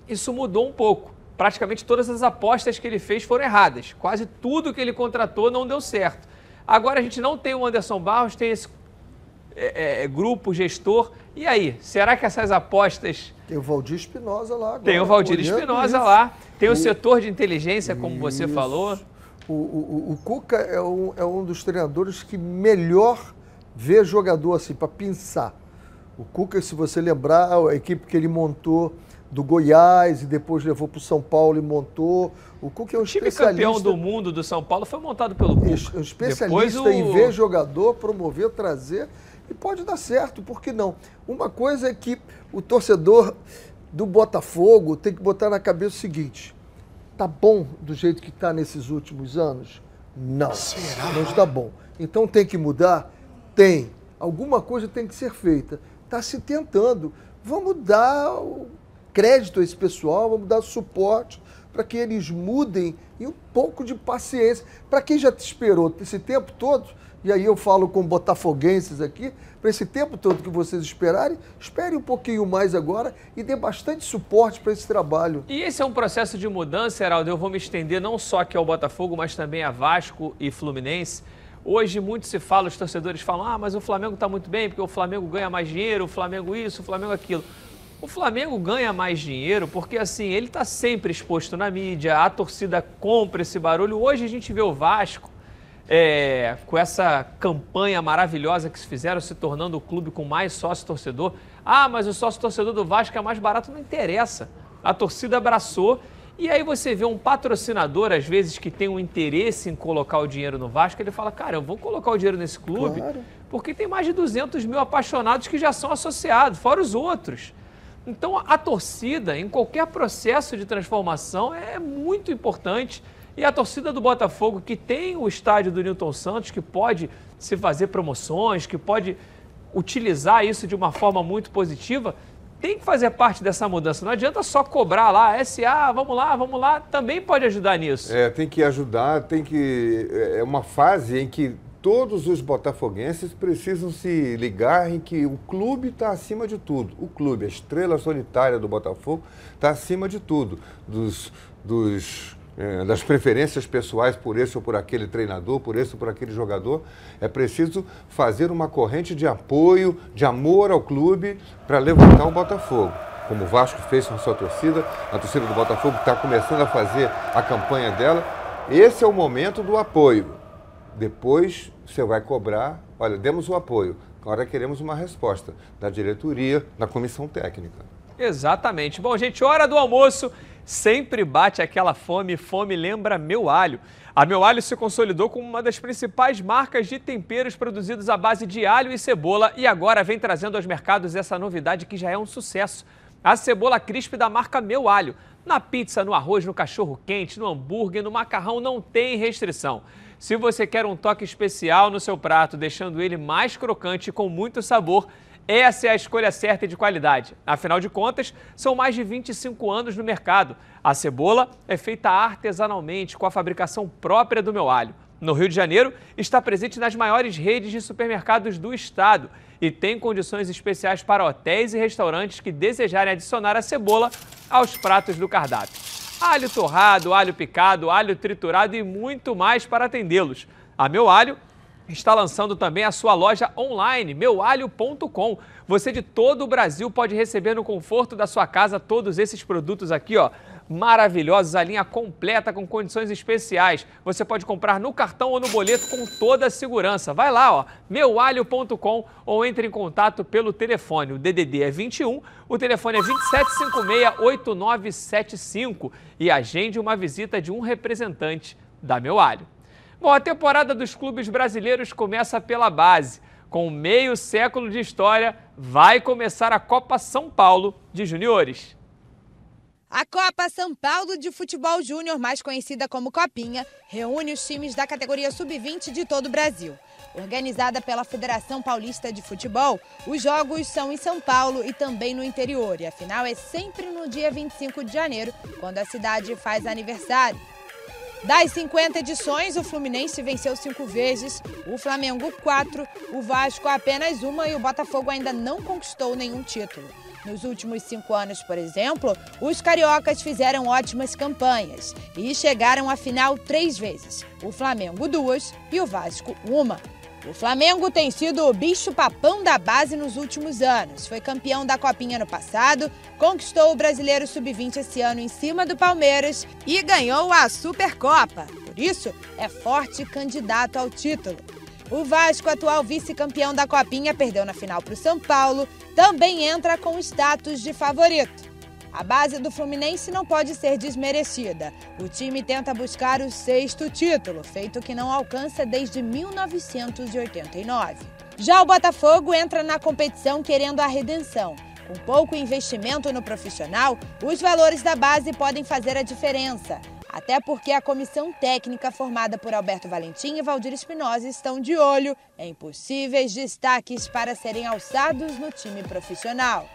isso mudou um pouco. Praticamente todas as apostas que ele fez foram erradas. Quase tudo que ele contratou não deu certo. Agora a gente não tem o Anderson Barros, tem esse é, é, grupo, gestor. E aí, será que essas apostas. Tem o Valdir Espinosa lá agora. Tem o Valdir Espinosa lá. Tem o, o setor de inteligência, como isso. você falou. O, o, o Cuca é um, é um dos treinadores que melhor vê jogador assim, para pensar. O Cuca, se você lembrar, a equipe que ele montou do Goiás e depois levou para o São Paulo e montou. O Cuca é um o time campeão do mundo do São Paulo foi montado pelo Cuca. Um especialista o... em ver jogador, promover, trazer e pode dar certo, por que não? Uma coisa é que o torcedor do Botafogo tem que botar na cabeça o seguinte: Tá bom do jeito que está nesses últimos anos? Não. Será? Não está bom. Então tem que mudar? Tem. Alguma coisa tem que ser feita. Está se tentando. Vamos dar crédito a esse pessoal, vamos dar suporte para que eles mudem e um pouco de paciência. Para quem já te esperou esse tempo todo, e aí eu falo com botafoguenses aqui, para esse tempo todo que vocês esperarem, espere um pouquinho mais agora e dê bastante suporte para esse trabalho. E esse é um processo de mudança, Heraldo, eu vou me estender não só aqui ao Botafogo, mas também a Vasco e Fluminense. Hoje muito se fala, os torcedores falam, ah, mas o Flamengo está muito bem, porque o Flamengo ganha mais dinheiro, o Flamengo isso, o Flamengo aquilo. O Flamengo ganha mais dinheiro porque, assim, ele está sempre exposto na mídia, a torcida compra esse barulho. Hoje a gente vê o Vasco é, com essa campanha maravilhosa que se fizeram, se tornando o clube com mais sócio-torcedor. Ah, mas o sócio-torcedor do Vasco é mais barato, não interessa. A torcida abraçou e aí você vê um patrocinador, às vezes, que tem um interesse em colocar o dinheiro no Vasco, ele fala, cara, eu vou colocar o dinheiro nesse clube claro. porque tem mais de 200 mil apaixonados que já são associados, fora os outros. Então, a torcida, em qualquer processo de transformação, é muito importante. E a torcida do Botafogo, que tem o estádio do Newton Santos, que pode se fazer promoções, que pode utilizar isso de uma forma muito positiva, tem que fazer parte dessa mudança. Não adianta só cobrar lá, SA, vamos lá, vamos lá, também pode ajudar nisso. É, tem que ajudar, tem que. É uma fase em que todos os botafoguenses precisam se ligar em que o clube está acima de tudo. O clube, a estrela solitária do Botafogo, está acima de tudo. Dos, dos é, das preferências pessoais por esse ou por aquele treinador, por esse ou por aquele jogador. É preciso fazer uma corrente de apoio, de amor ao clube para levantar o Botafogo. Como o Vasco fez com sua torcida, a torcida do Botafogo está começando a fazer a campanha dela. Esse é o momento do apoio. Depois você vai cobrar, olha, demos o apoio. Agora queremos uma resposta da diretoria, da comissão técnica. Exatamente. Bom, gente, hora do almoço. Sempre bate aquela fome, fome lembra meu alho. A Meu Alho se consolidou como uma das principais marcas de temperos produzidos à base de alho e cebola e agora vem trazendo aos mercados essa novidade que já é um sucesso. A cebola crisp da marca Meu Alho. Na pizza, no arroz, no cachorro quente, no hambúrguer, no macarrão não tem restrição. Se você quer um toque especial no seu prato, deixando ele mais crocante e com muito sabor, essa é a escolha certa e de qualidade. Afinal de contas, são mais de 25 anos no mercado. A cebola é feita artesanalmente, com a fabricação própria do meu alho. no Rio de Janeiro, está presente nas maiores redes de supermercados do estado e tem condições especiais para hotéis e restaurantes que desejarem adicionar a cebola aos pratos do cardápio. Alho torrado, alho picado, alho triturado e muito mais para atendê-los. A Meu Alho está lançando também a sua loja online, meualho.com. Você de todo o Brasil pode receber no conforto da sua casa todos esses produtos aqui, ó maravilhosos, a linha completa com condições especiais. Você pode comprar no cartão ou no boleto com toda a segurança. Vai lá, ó, meualho.com ou entre em contato pelo telefone. O DDD é 21, o telefone é 2756-8975 e agende uma visita de um representante da Meu Alho. Bom, a temporada dos clubes brasileiros começa pela base. Com meio século de história, vai começar a Copa São Paulo de Juniores. A Copa São Paulo de Futebol Júnior, mais conhecida como Copinha, reúne os times da categoria sub-20 de todo o Brasil. Organizada pela Federação Paulista de Futebol, os jogos são em São Paulo e também no interior, e a final é sempre no dia 25 de janeiro, quando a cidade faz aniversário. Das 50 edições, o Fluminense venceu cinco vezes, o Flamengo quatro, o Vasco apenas uma e o Botafogo ainda não conquistou nenhum título. Nos últimos cinco anos, por exemplo, os cariocas fizeram ótimas campanhas e chegaram à final três vezes: o Flamengo duas e o Vasco uma. O Flamengo tem sido o bicho-papão da base nos últimos anos. Foi campeão da Copinha no passado, conquistou o Brasileiro Sub-20 esse ano em cima do Palmeiras e ganhou a Supercopa. Por isso, é forte candidato ao título. O Vasco, atual vice-campeão da Copinha, perdeu na final para o São Paulo, também entra com status de favorito. A base do Fluminense não pode ser desmerecida. O time tenta buscar o sexto título, feito que não alcança desde 1989. Já o Botafogo entra na competição querendo a redenção. Com pouco investimento no profissional, os valores da base podem fazer a diferença. Até porque a comissão técnica formada por Alberto Valentim e Valdir Espinosa estão de olho em possíveis destaques para serem alçados no time profissional.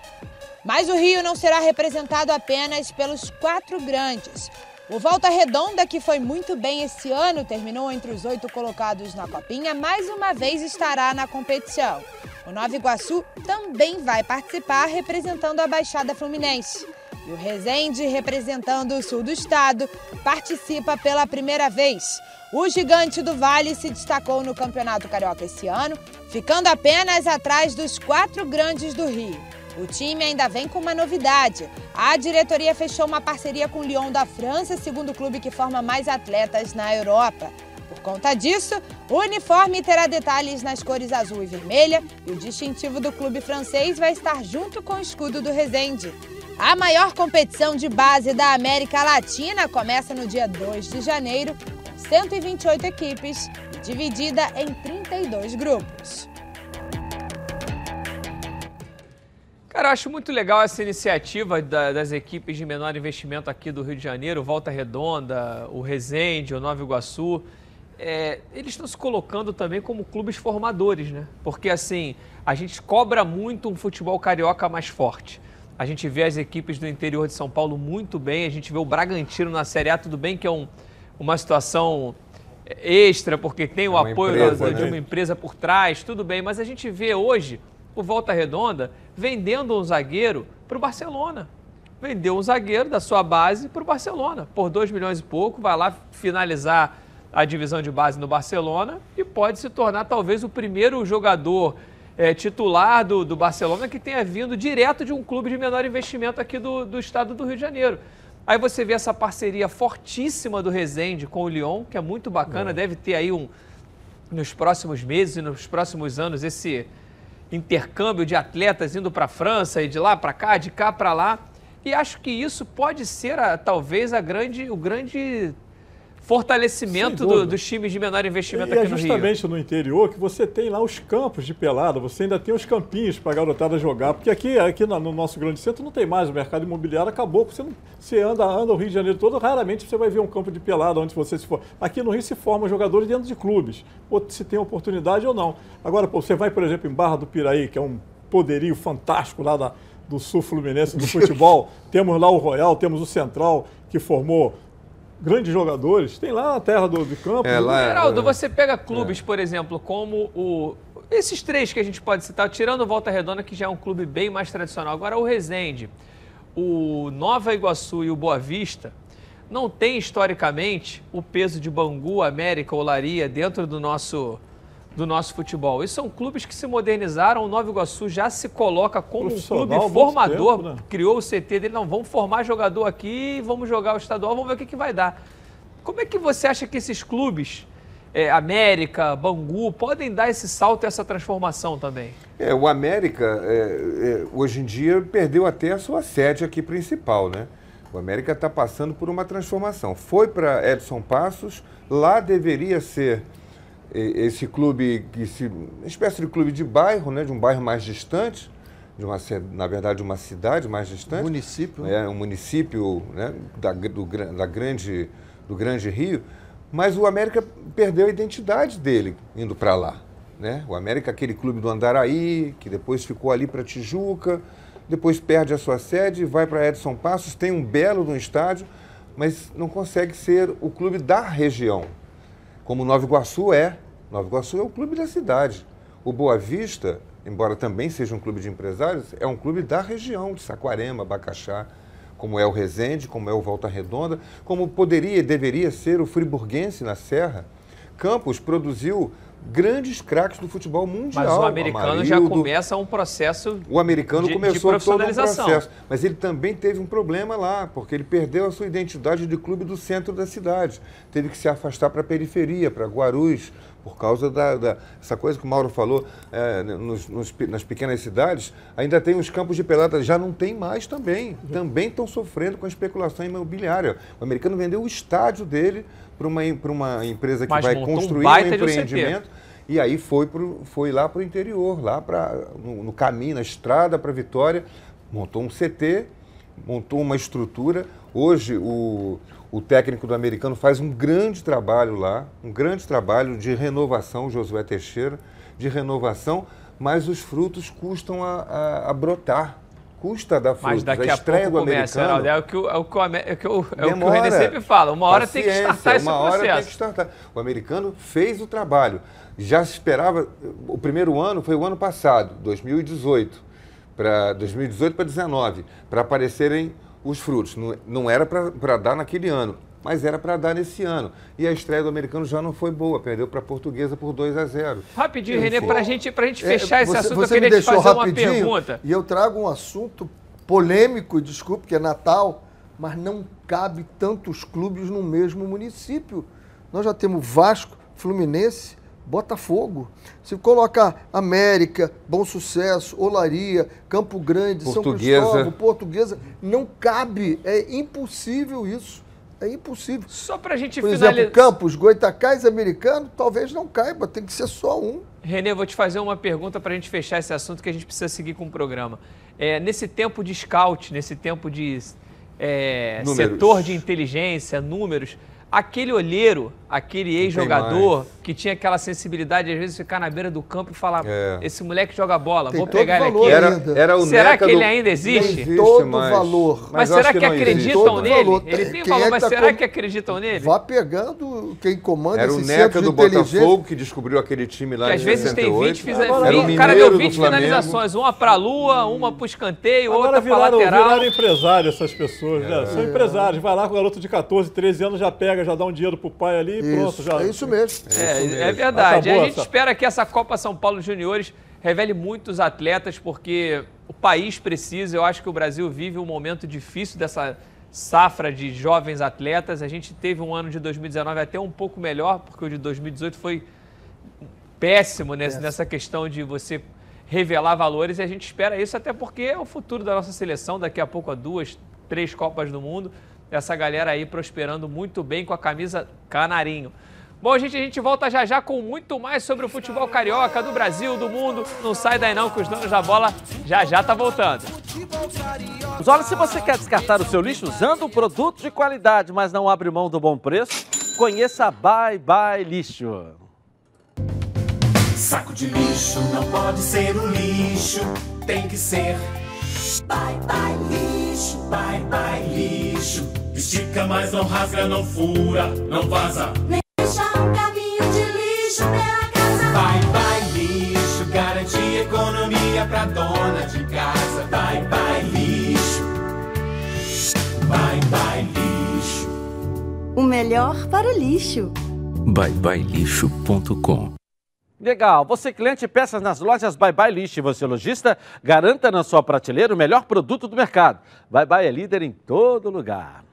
Mas o Rio não será representado apenas pelos quatro grandes. O Volta Redonda, que foi muito bem esse ano, terminou entre os oito colocados na Copinha, mais uma vez estará na competição. O Nova Iguaçu também vai participar representando a Baixada Fluminense. E o Resende, representando o sul do estado, participa pela primeira vez. O gigante do Vale se destacou no Campeonato Carioca esse ano, ficando apenas atrás dos quatro grandes do Rio. O time ainda vem com uma novidade. A diretoria fechou uma parceria com o Lyon da França, segundo clube que forma mais atletas na Europa. Por conta disso, o uniforme terá detalhes nas cores azul e vermelha e o distintivo do clube francês vai estar junto com o escudo do Resende. A maior competição de base da América Latina começa no dia 2 de janeiro, com 128 equipes dividida em 32 grupos. Cara, eu acho muito legal essa iniciativa da, das equipes de menor investimento aqui do Rio de Janeiro, Volta Redonda, o Resende, o Nova Iguaçu. É, eles estão se colocando também como clubes formadores, né? Porque assim, a gente cobra muito um futebol carioca mais forte. A gente vê as equipes do interior de São Paulo muito bem, a gente vê o Bragantino na Série A, tudo bem que é um, uma situação extra, porque tem o é apoio empresa, de, né? uma empresa por trás, tudo bem, mas a gente vê hoje Volta Redonda vendendo um zagueiro para o Barcelona. Vendeu um zagueiro da sua base para o Barcelona, por 2 milhões e pouco, vai lá finalizar a divisão de base no Barcelona e pode se tornar talvez o primeiro jogador é, titular do, do Barcelona que tenha vindo direto de um clube de menor investimento aqui do, do estado do Rio de Janeiro. Aí você vê essa parceria fortíssima do Rezende com o Lyon, que é muito bacana, é. deve ter aí um, nos próximos meses e nos próximos anos esse intercâmbio de atletas indo para a França e de lá para cá, de cá para lá. E acho que isso pode ser a, talvez a grande, o grande fortalecimento do, dos times de menor investimento e aqui é no Rio. é justamente no interior que você tem lá os campos de pelada, você ainda tem os campinhos para a garotada jogar, porque aqui, aqui no nosso grande centro não tem mais, o mercado imobiliário acabou, você, não, você anda, anda o Rio de Janeiro todo, raramente você vai ver um campo de pelada onde você se for. Aqui no Rio se formam jogadores dentro de clubes, ou se tem oportunidade ou não. Agora, pô, você vai, por exemplo, em Barra do Piraí, que é um poderio fantástico lá da, do sul fluminense do futebol, temos lá o Royal, temos o Central, que formou grandes jogadores, tem lá na terra do, do campo. É, lá é- Geraldo, você pega clubes, por exemplo, como o. Esses três que a gente pode citar, tirando o Volta Redonda, que já é um clube bem mais tradicional. Agora, o Resende, o Nova Iguaçu e o Boa Vista não tem historicamente o peso de Bangu, América, Olaria dentro do nosso, do nosso futebol. E são clubes que se modernizaram. O Nova Iguaçu já se coloca como um clube formador. tempo, né? Criou o CT dele, não, vamos formar jogador aqui, vamos jogar o estadual, vamos ver o que, que vai dar. Como é que você acha que esses clubes, é, América, Bangu, podem dar esse salto e essa transformação também? É, o América, é, é, hoje em dia, perdeu até a sua sede aqui principal, né? O América está passando por uma transformação. Foi para Edson Passos, lá deveria ser esse clube, que se, uma espécie de clube de bairro, né? De um bairro mais distante, de uma, na verdade, uma cidade mais distante. Município, né? É, um município né, da, do, da grande, do Grande Rio. Mas o América perdeu a identidade dele indo para lá. Né? O América, aquele clube do Andaraí, que depois ficou ali para Tijuca, depois perde a sua sede, vai para Edson Passos, tem um belo no estádio, mas não consegue ser o clube da região, como Nova Iguaçu é. Nova Iguaçu é o clube da cidade. O Boa Vista, embora também seja um clube de empresários, é um clube da região, de Saquarema, Bacaxá, como é o Resende, como é o Volta Redonda, como poderia e deveria ser o Friburguense na Serra. Campos produziu grandes craques do futebol mundial. Mas o americano já Amarildo, começou um processo o americano de, de começou todo um profissionalização. processo, mas ele também teve um problema lá, porque ele perdeu a sua identidade de clube do centro da cidade. Teve que se afastar para a periferia, para Guarulhos, por causa da, da- essa coisa que o Mauro falou, é, nos- nos nas pequenas cidades, ainda tem os campos de pelada, já não tem mais também. Também estão sofrendo com a especulação imobiliária. O americano vendeu o estádio dele para uma, pra uma empresa que Mas vai construir um, um empreendimento. E aí foi, pro, foi lá para o interior, lá pra, no, no caminho, na estrada para Vitória, montou um CT, montou uma estrutura. Hoje o, o técnico do americano faz um grande trabalho lá, um grande trabalho de renovação, Josué Teixeira, de renovação, mas os frutos custam a, a- a brotar. Custa dar frutos. Mas daqui a a, estreia pouco do começa, americano. Geraldo. É o que o, é o, que o, é o, que o, é o que o Demora. René sempre fala. Uma hora tem que startar esse uma hora tem que startar. O americano fez o trabalho. Já se esperava. O primeiro ano foi o ano passado, 2018, para 2018 para 2019, para aparecerem os frutos. Não, não era para dar naquele ano, mas era para dar nesse ano. E a estreia do americano já não foi boa, perdeu para a portuguesa por 2 a 0. Rapidinho. René, para gente, a gente É, fechar esse você- assunto, você eu queria te fazer uma pergunta. E eu trago um assunto polêmico, desculpe, que é Natal, mas não cabe tantos clubes no mesmo município. Nós já temos Vasco, Fluminense, Botafogo. Se colocar América, Bom Sucesso, Olaria, Campo Grande, Portuguesa. São Cristóvão, Portuguesa, não cabe. É impossível isso. É impossível. Só para a gente Por finalizar. exemplo, Campos, Goitacás, Americano, talvez não caiba, tem que ser só um. Renê, vou te fazer uma pergunta para a gente fechar esse assunto que a gente precisa seguir com o programa. É, nesse tempo de scout, nesse tempo de é, setor de inteligência, números, aquele olheiro, aquele ex-jogador que tinha aquela sensibilidade de às vezes ficar na beira do campo e falar: É. esse moleque joga bola, Tem vou pegar ele aqui. ainda. Era o será Neca que ele do- ainda existe? Tem todo mais. valor. Mas, Mas será que, que existe. acreditam Todo nele? valor. Ele tem Quem valor, é que mas tá será com- que acreditam nele? Vá pegando quem comanda Era o esse Neca do. Botafogo que descobriu aquele time lá Que em às vezes tem 68. 20, fizer, Era o o cara deu do 20 Flamengo. finalizações, uma pra lua, uma pro escanteio, Agora outra pra viraram, lateral. viraram empresário essas pessoas, né? São empresários. Vai lá com o garoto de 14, 13 anos, já pega, já dá um dinheiro pro pai ali e pronto. Isso, Já... é isso mesmo. É, é verdade. Acabou a gente essa- espera que essa Copa São Paulo Juniores revele muitos atletas, porque o país precisa. Eu acho que o Brasil vive um momento difícil dessa safra de jovens atletas. A gente teve um ano de 2019 até um pouco melhor, porque o de 2018 foi péssimo nessa, nessa questão de você revelar valores e a gente espera isso até porque é o futuro da nossa seleção, daqui a pouco a duas, três Copas do Mundo, essa galera aí prosperando muito bem com a camisa canarinho. Bom, gente, a gente volta já já com muito mais sobre o futebol carioca, do Brasil, do mundo. Não sai daí não, que os donos da bola já já tá voltando. Olha, se você quer descartar o seu lixo usando um produto de qualidade, mas não abre mão do bom preço, conheça a Bye Bye Lixo. Saco de lixo não pode ser um lixo, tem que ser Bye, bye, lixo. Bye, bye, lixo. Estica, mas não rasga, não fura, não vaza. Nem deixa um caminho de lixo pela casa. Bye, bye, lixo. Garantia economia pra dona de casa. Bye, bye, lixo. Bye, bye, lixo. O melhor para o lixo. byebyelixo.com Legal. Você cliente peças nas lojas Bye Bye Lixo e você lojista, garanta na sua prateleira o melhor produto do mercado. Bye Bye é líder em todo lugar.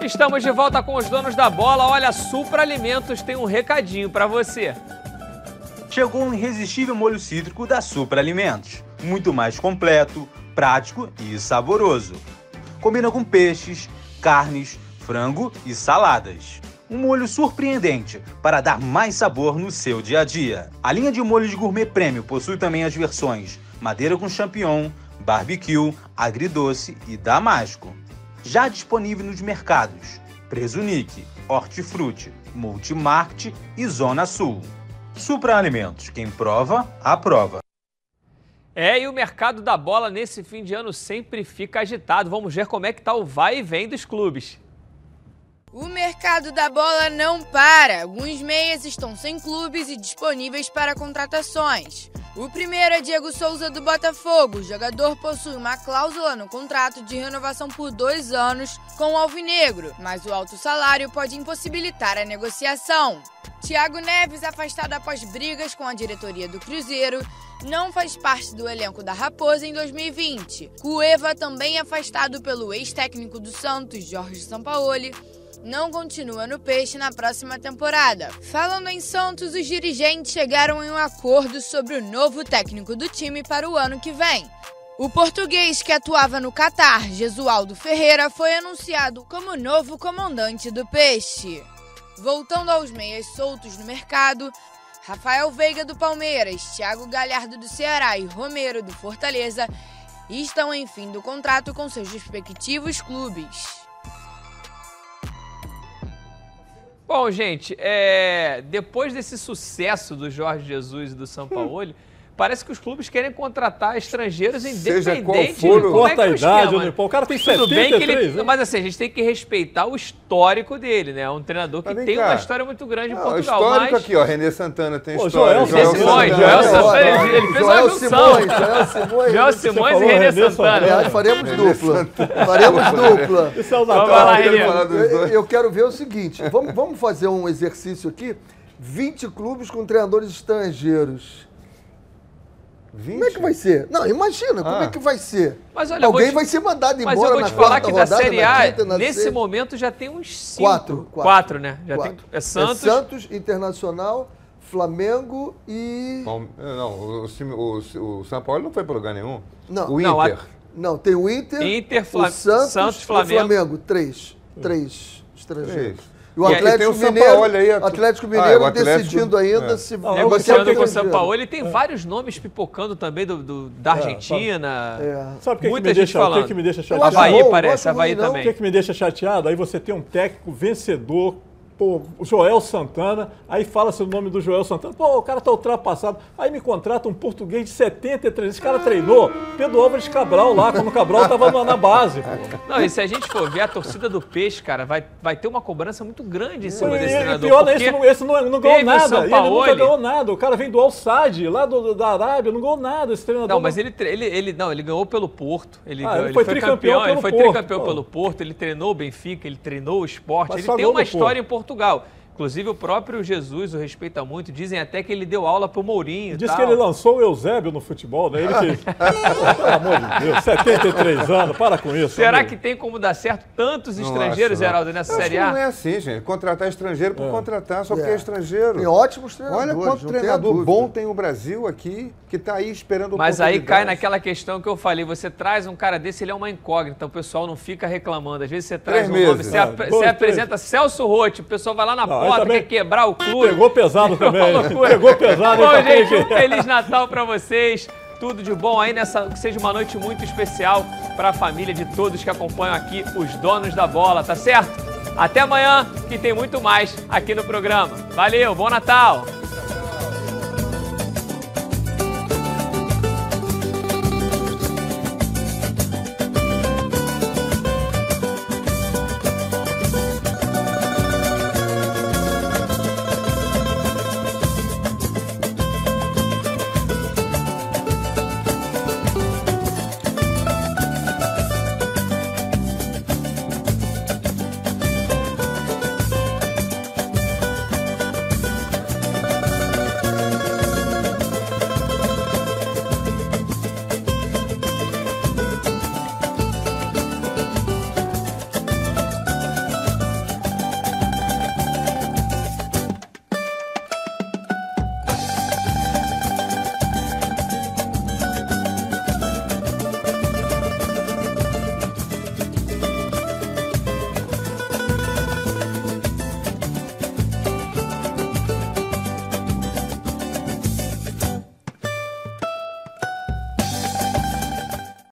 Estamos de volta com os donos da bola. Olha, Supra Alimentos tem um recadinho para você. Chegou um irresistível molho cítrico da Supra Alimentos. Muito mais completo, prático e saboroso. Combina com peixes, carnes, frango e saladas. Um molho surpreendente para dar mais sabor no seu dia a dia. A linha de molhos gourmet premium possui também as versões madeira com champignon, barbecue, agridoce e damasco. Já disponível nos mercados Presunic, Hortifruti, Multimarket e Zona Sul. Supra Alimentos, quem prova, aprova. É, e o mercado da bola nesse fim de ano sempre fica agitado. Vamos ver como é que tá o vai e vem dos clubes. O mercado da bola não para. Alguns meias estão sem clubes e disponíveis para contratações. O primeiro é Diego Souza do Botafogo. O jogador possui uma cláusula no contrato de renovação por dois anos com o Alvinegro, mas o alto salário pode impossibilitar a negociação. Thiago Neves, afastado após brigas com a diretoria do Cruzeiro, não faz parte do elenco da Raposa em 2020. Cueva, também afastado pelo ex-técnico do Santos, Jorge Sampaoli, não continua no Peixe na próxima temporada. Falando em Santos, os dirigentes chegaram em um acordo sobre o novo técnico do time para o ano que vem. O português que atuava no Catar, Jesualdo Ferreira, foi anunciado como novo comandante do Peixe. Voltando aos meias soltos no mercado, Rafael Veiga do Palmeiras, Thiago Galhardo do Ceará e Romero do Fortaleza estão em fim do contrato com seus respectivos clubes. Bom, gente, é, depois desse sucesso do Jorge Jesus e do São Paulo, parece que os clubes querem contratar estrangeiros Seja independente qual for de como é que a é o idade, esquema. o cara tem Tudo bem que 73, ele, né? Mas assim, a gente tem que respeitar o histórico dele, né? É um treinador que tem cá. uma história muito grande em Não, Portugal. histórico mas... aqui, ó. Renê Santana tem Pô, história. Joel Simões, Joel Santana, ele, ele fez uma Joel junção. Simões, Joel Simões. Joel Simões e Renê Santana. Aliás, faremos dupla. Faremos dupla. Isso é o Vamos lá, dos Eu, quero ver o seguinte: vamos, vamos fazer um exercício aqui. 20 clubes com treinadores estrangeiros. 20? Como é que vai ser? Não, imagina, como Ah. é que vai ser? Mas olha, Alguém te- vai ser mandado embora Mas eu vou na te falar quarta que da rodada, Série na A, quinta, na nesse sexta. momento já tem uns cinco. Quatro. Quatro, né? Já Quatro. tem. É Santos. É Santos, Internacional, Flamengo e. Palme- Não, o, o, o, o São Paulo não foi para lugar nenhum. Não. O Não, a- Inter. Não, tem o Inter, Inter, Fla- o Santos, Santos, e o Flamengo. Flamengo. Três. Três estrangeiros. Três. E o E aí Atlético o São Mineiro, aí, a- Atlético Ah, Mineiro o Atlético- decidindo ainda é. se vai Negociando ser com o São. Paulo. Ele tem vários nomes pipocando também do, do- da Argentina. É. Sabe o que, que Muita me gente deixa, o que, falando. que me deixa chateado? acho Havaí parece, Havaí não. O também. que, que me deixa chateado? Aí você tem um técnico vencedor, pô, Joel Santana, aí fala-se o nome do Joel Santana, pô, o cara tá ultrapassado. Aí me contrata um português de 73, esse cara treinou Pedro Álvares Cabral lá, quando o Cabral tava na- base, pô. Não, e se a gente for ver a torcida do Peixe, cara, vai, vai ter uma cobrança muito grande em cima E, desse e treinador. pior, né, esse não, esse não, não ganhou nada. Ele nunca ganhou nada. O cara vem do Al-Sadd, lá do, da Arábia, não ganhou nada esse treinador. Não, mas ele, ele, ele, não, ele ganhou pelo Porto. Ele, Ah, ganhou- ele ele foi foi, tricampeão campeão, ele pelo foi Porto, tricampeão pô. pelo Porto, ele treinou o Benfica, ele treinou o esporte, Mas ele tem uma história Porto. Portugal. Inclusive o próprio Jesus o respeita muito. Dizem até que ele deu aula pro Mourinho. e Diz tal. que ele lançou o Eusébio no futebol, né? Ele que. Pelo amor de Deus, 73 anos, para com isso. Será amigo. que tem como dar certo tantos Não estrangeiros, acho. Geraldo, nessa Eu acho Série que Não é A? assim, gente. Contratar estrangeiro por contratar, só porque É. é estrangeiro. Tem ótimos treinadores. Olha quanto treinador bom tem o Brasil aqui, que está aí esperando Mas aí cai naquela questão que eu falei, você traz um cara desse, ele é uma incógnita, o pessoal não fica reclamando. Às vezes você traz Três um nome, meses. você, Ah, ap- dois, você apresenta Celso Rotti, o pessoal vai lá na Não, porta, também quer quebrar o clube. Pegou pesado também. Pegou pesado, Bom, gente, um Feliz Natal pra vocês. Tudo de bom aí nessa, que seja uma noite muito especial pra família de todos que acompanham aqui os donos da bola, tá certo? Até amanhã, que tem muito mais aqui no programa. Valeu, bom Natal!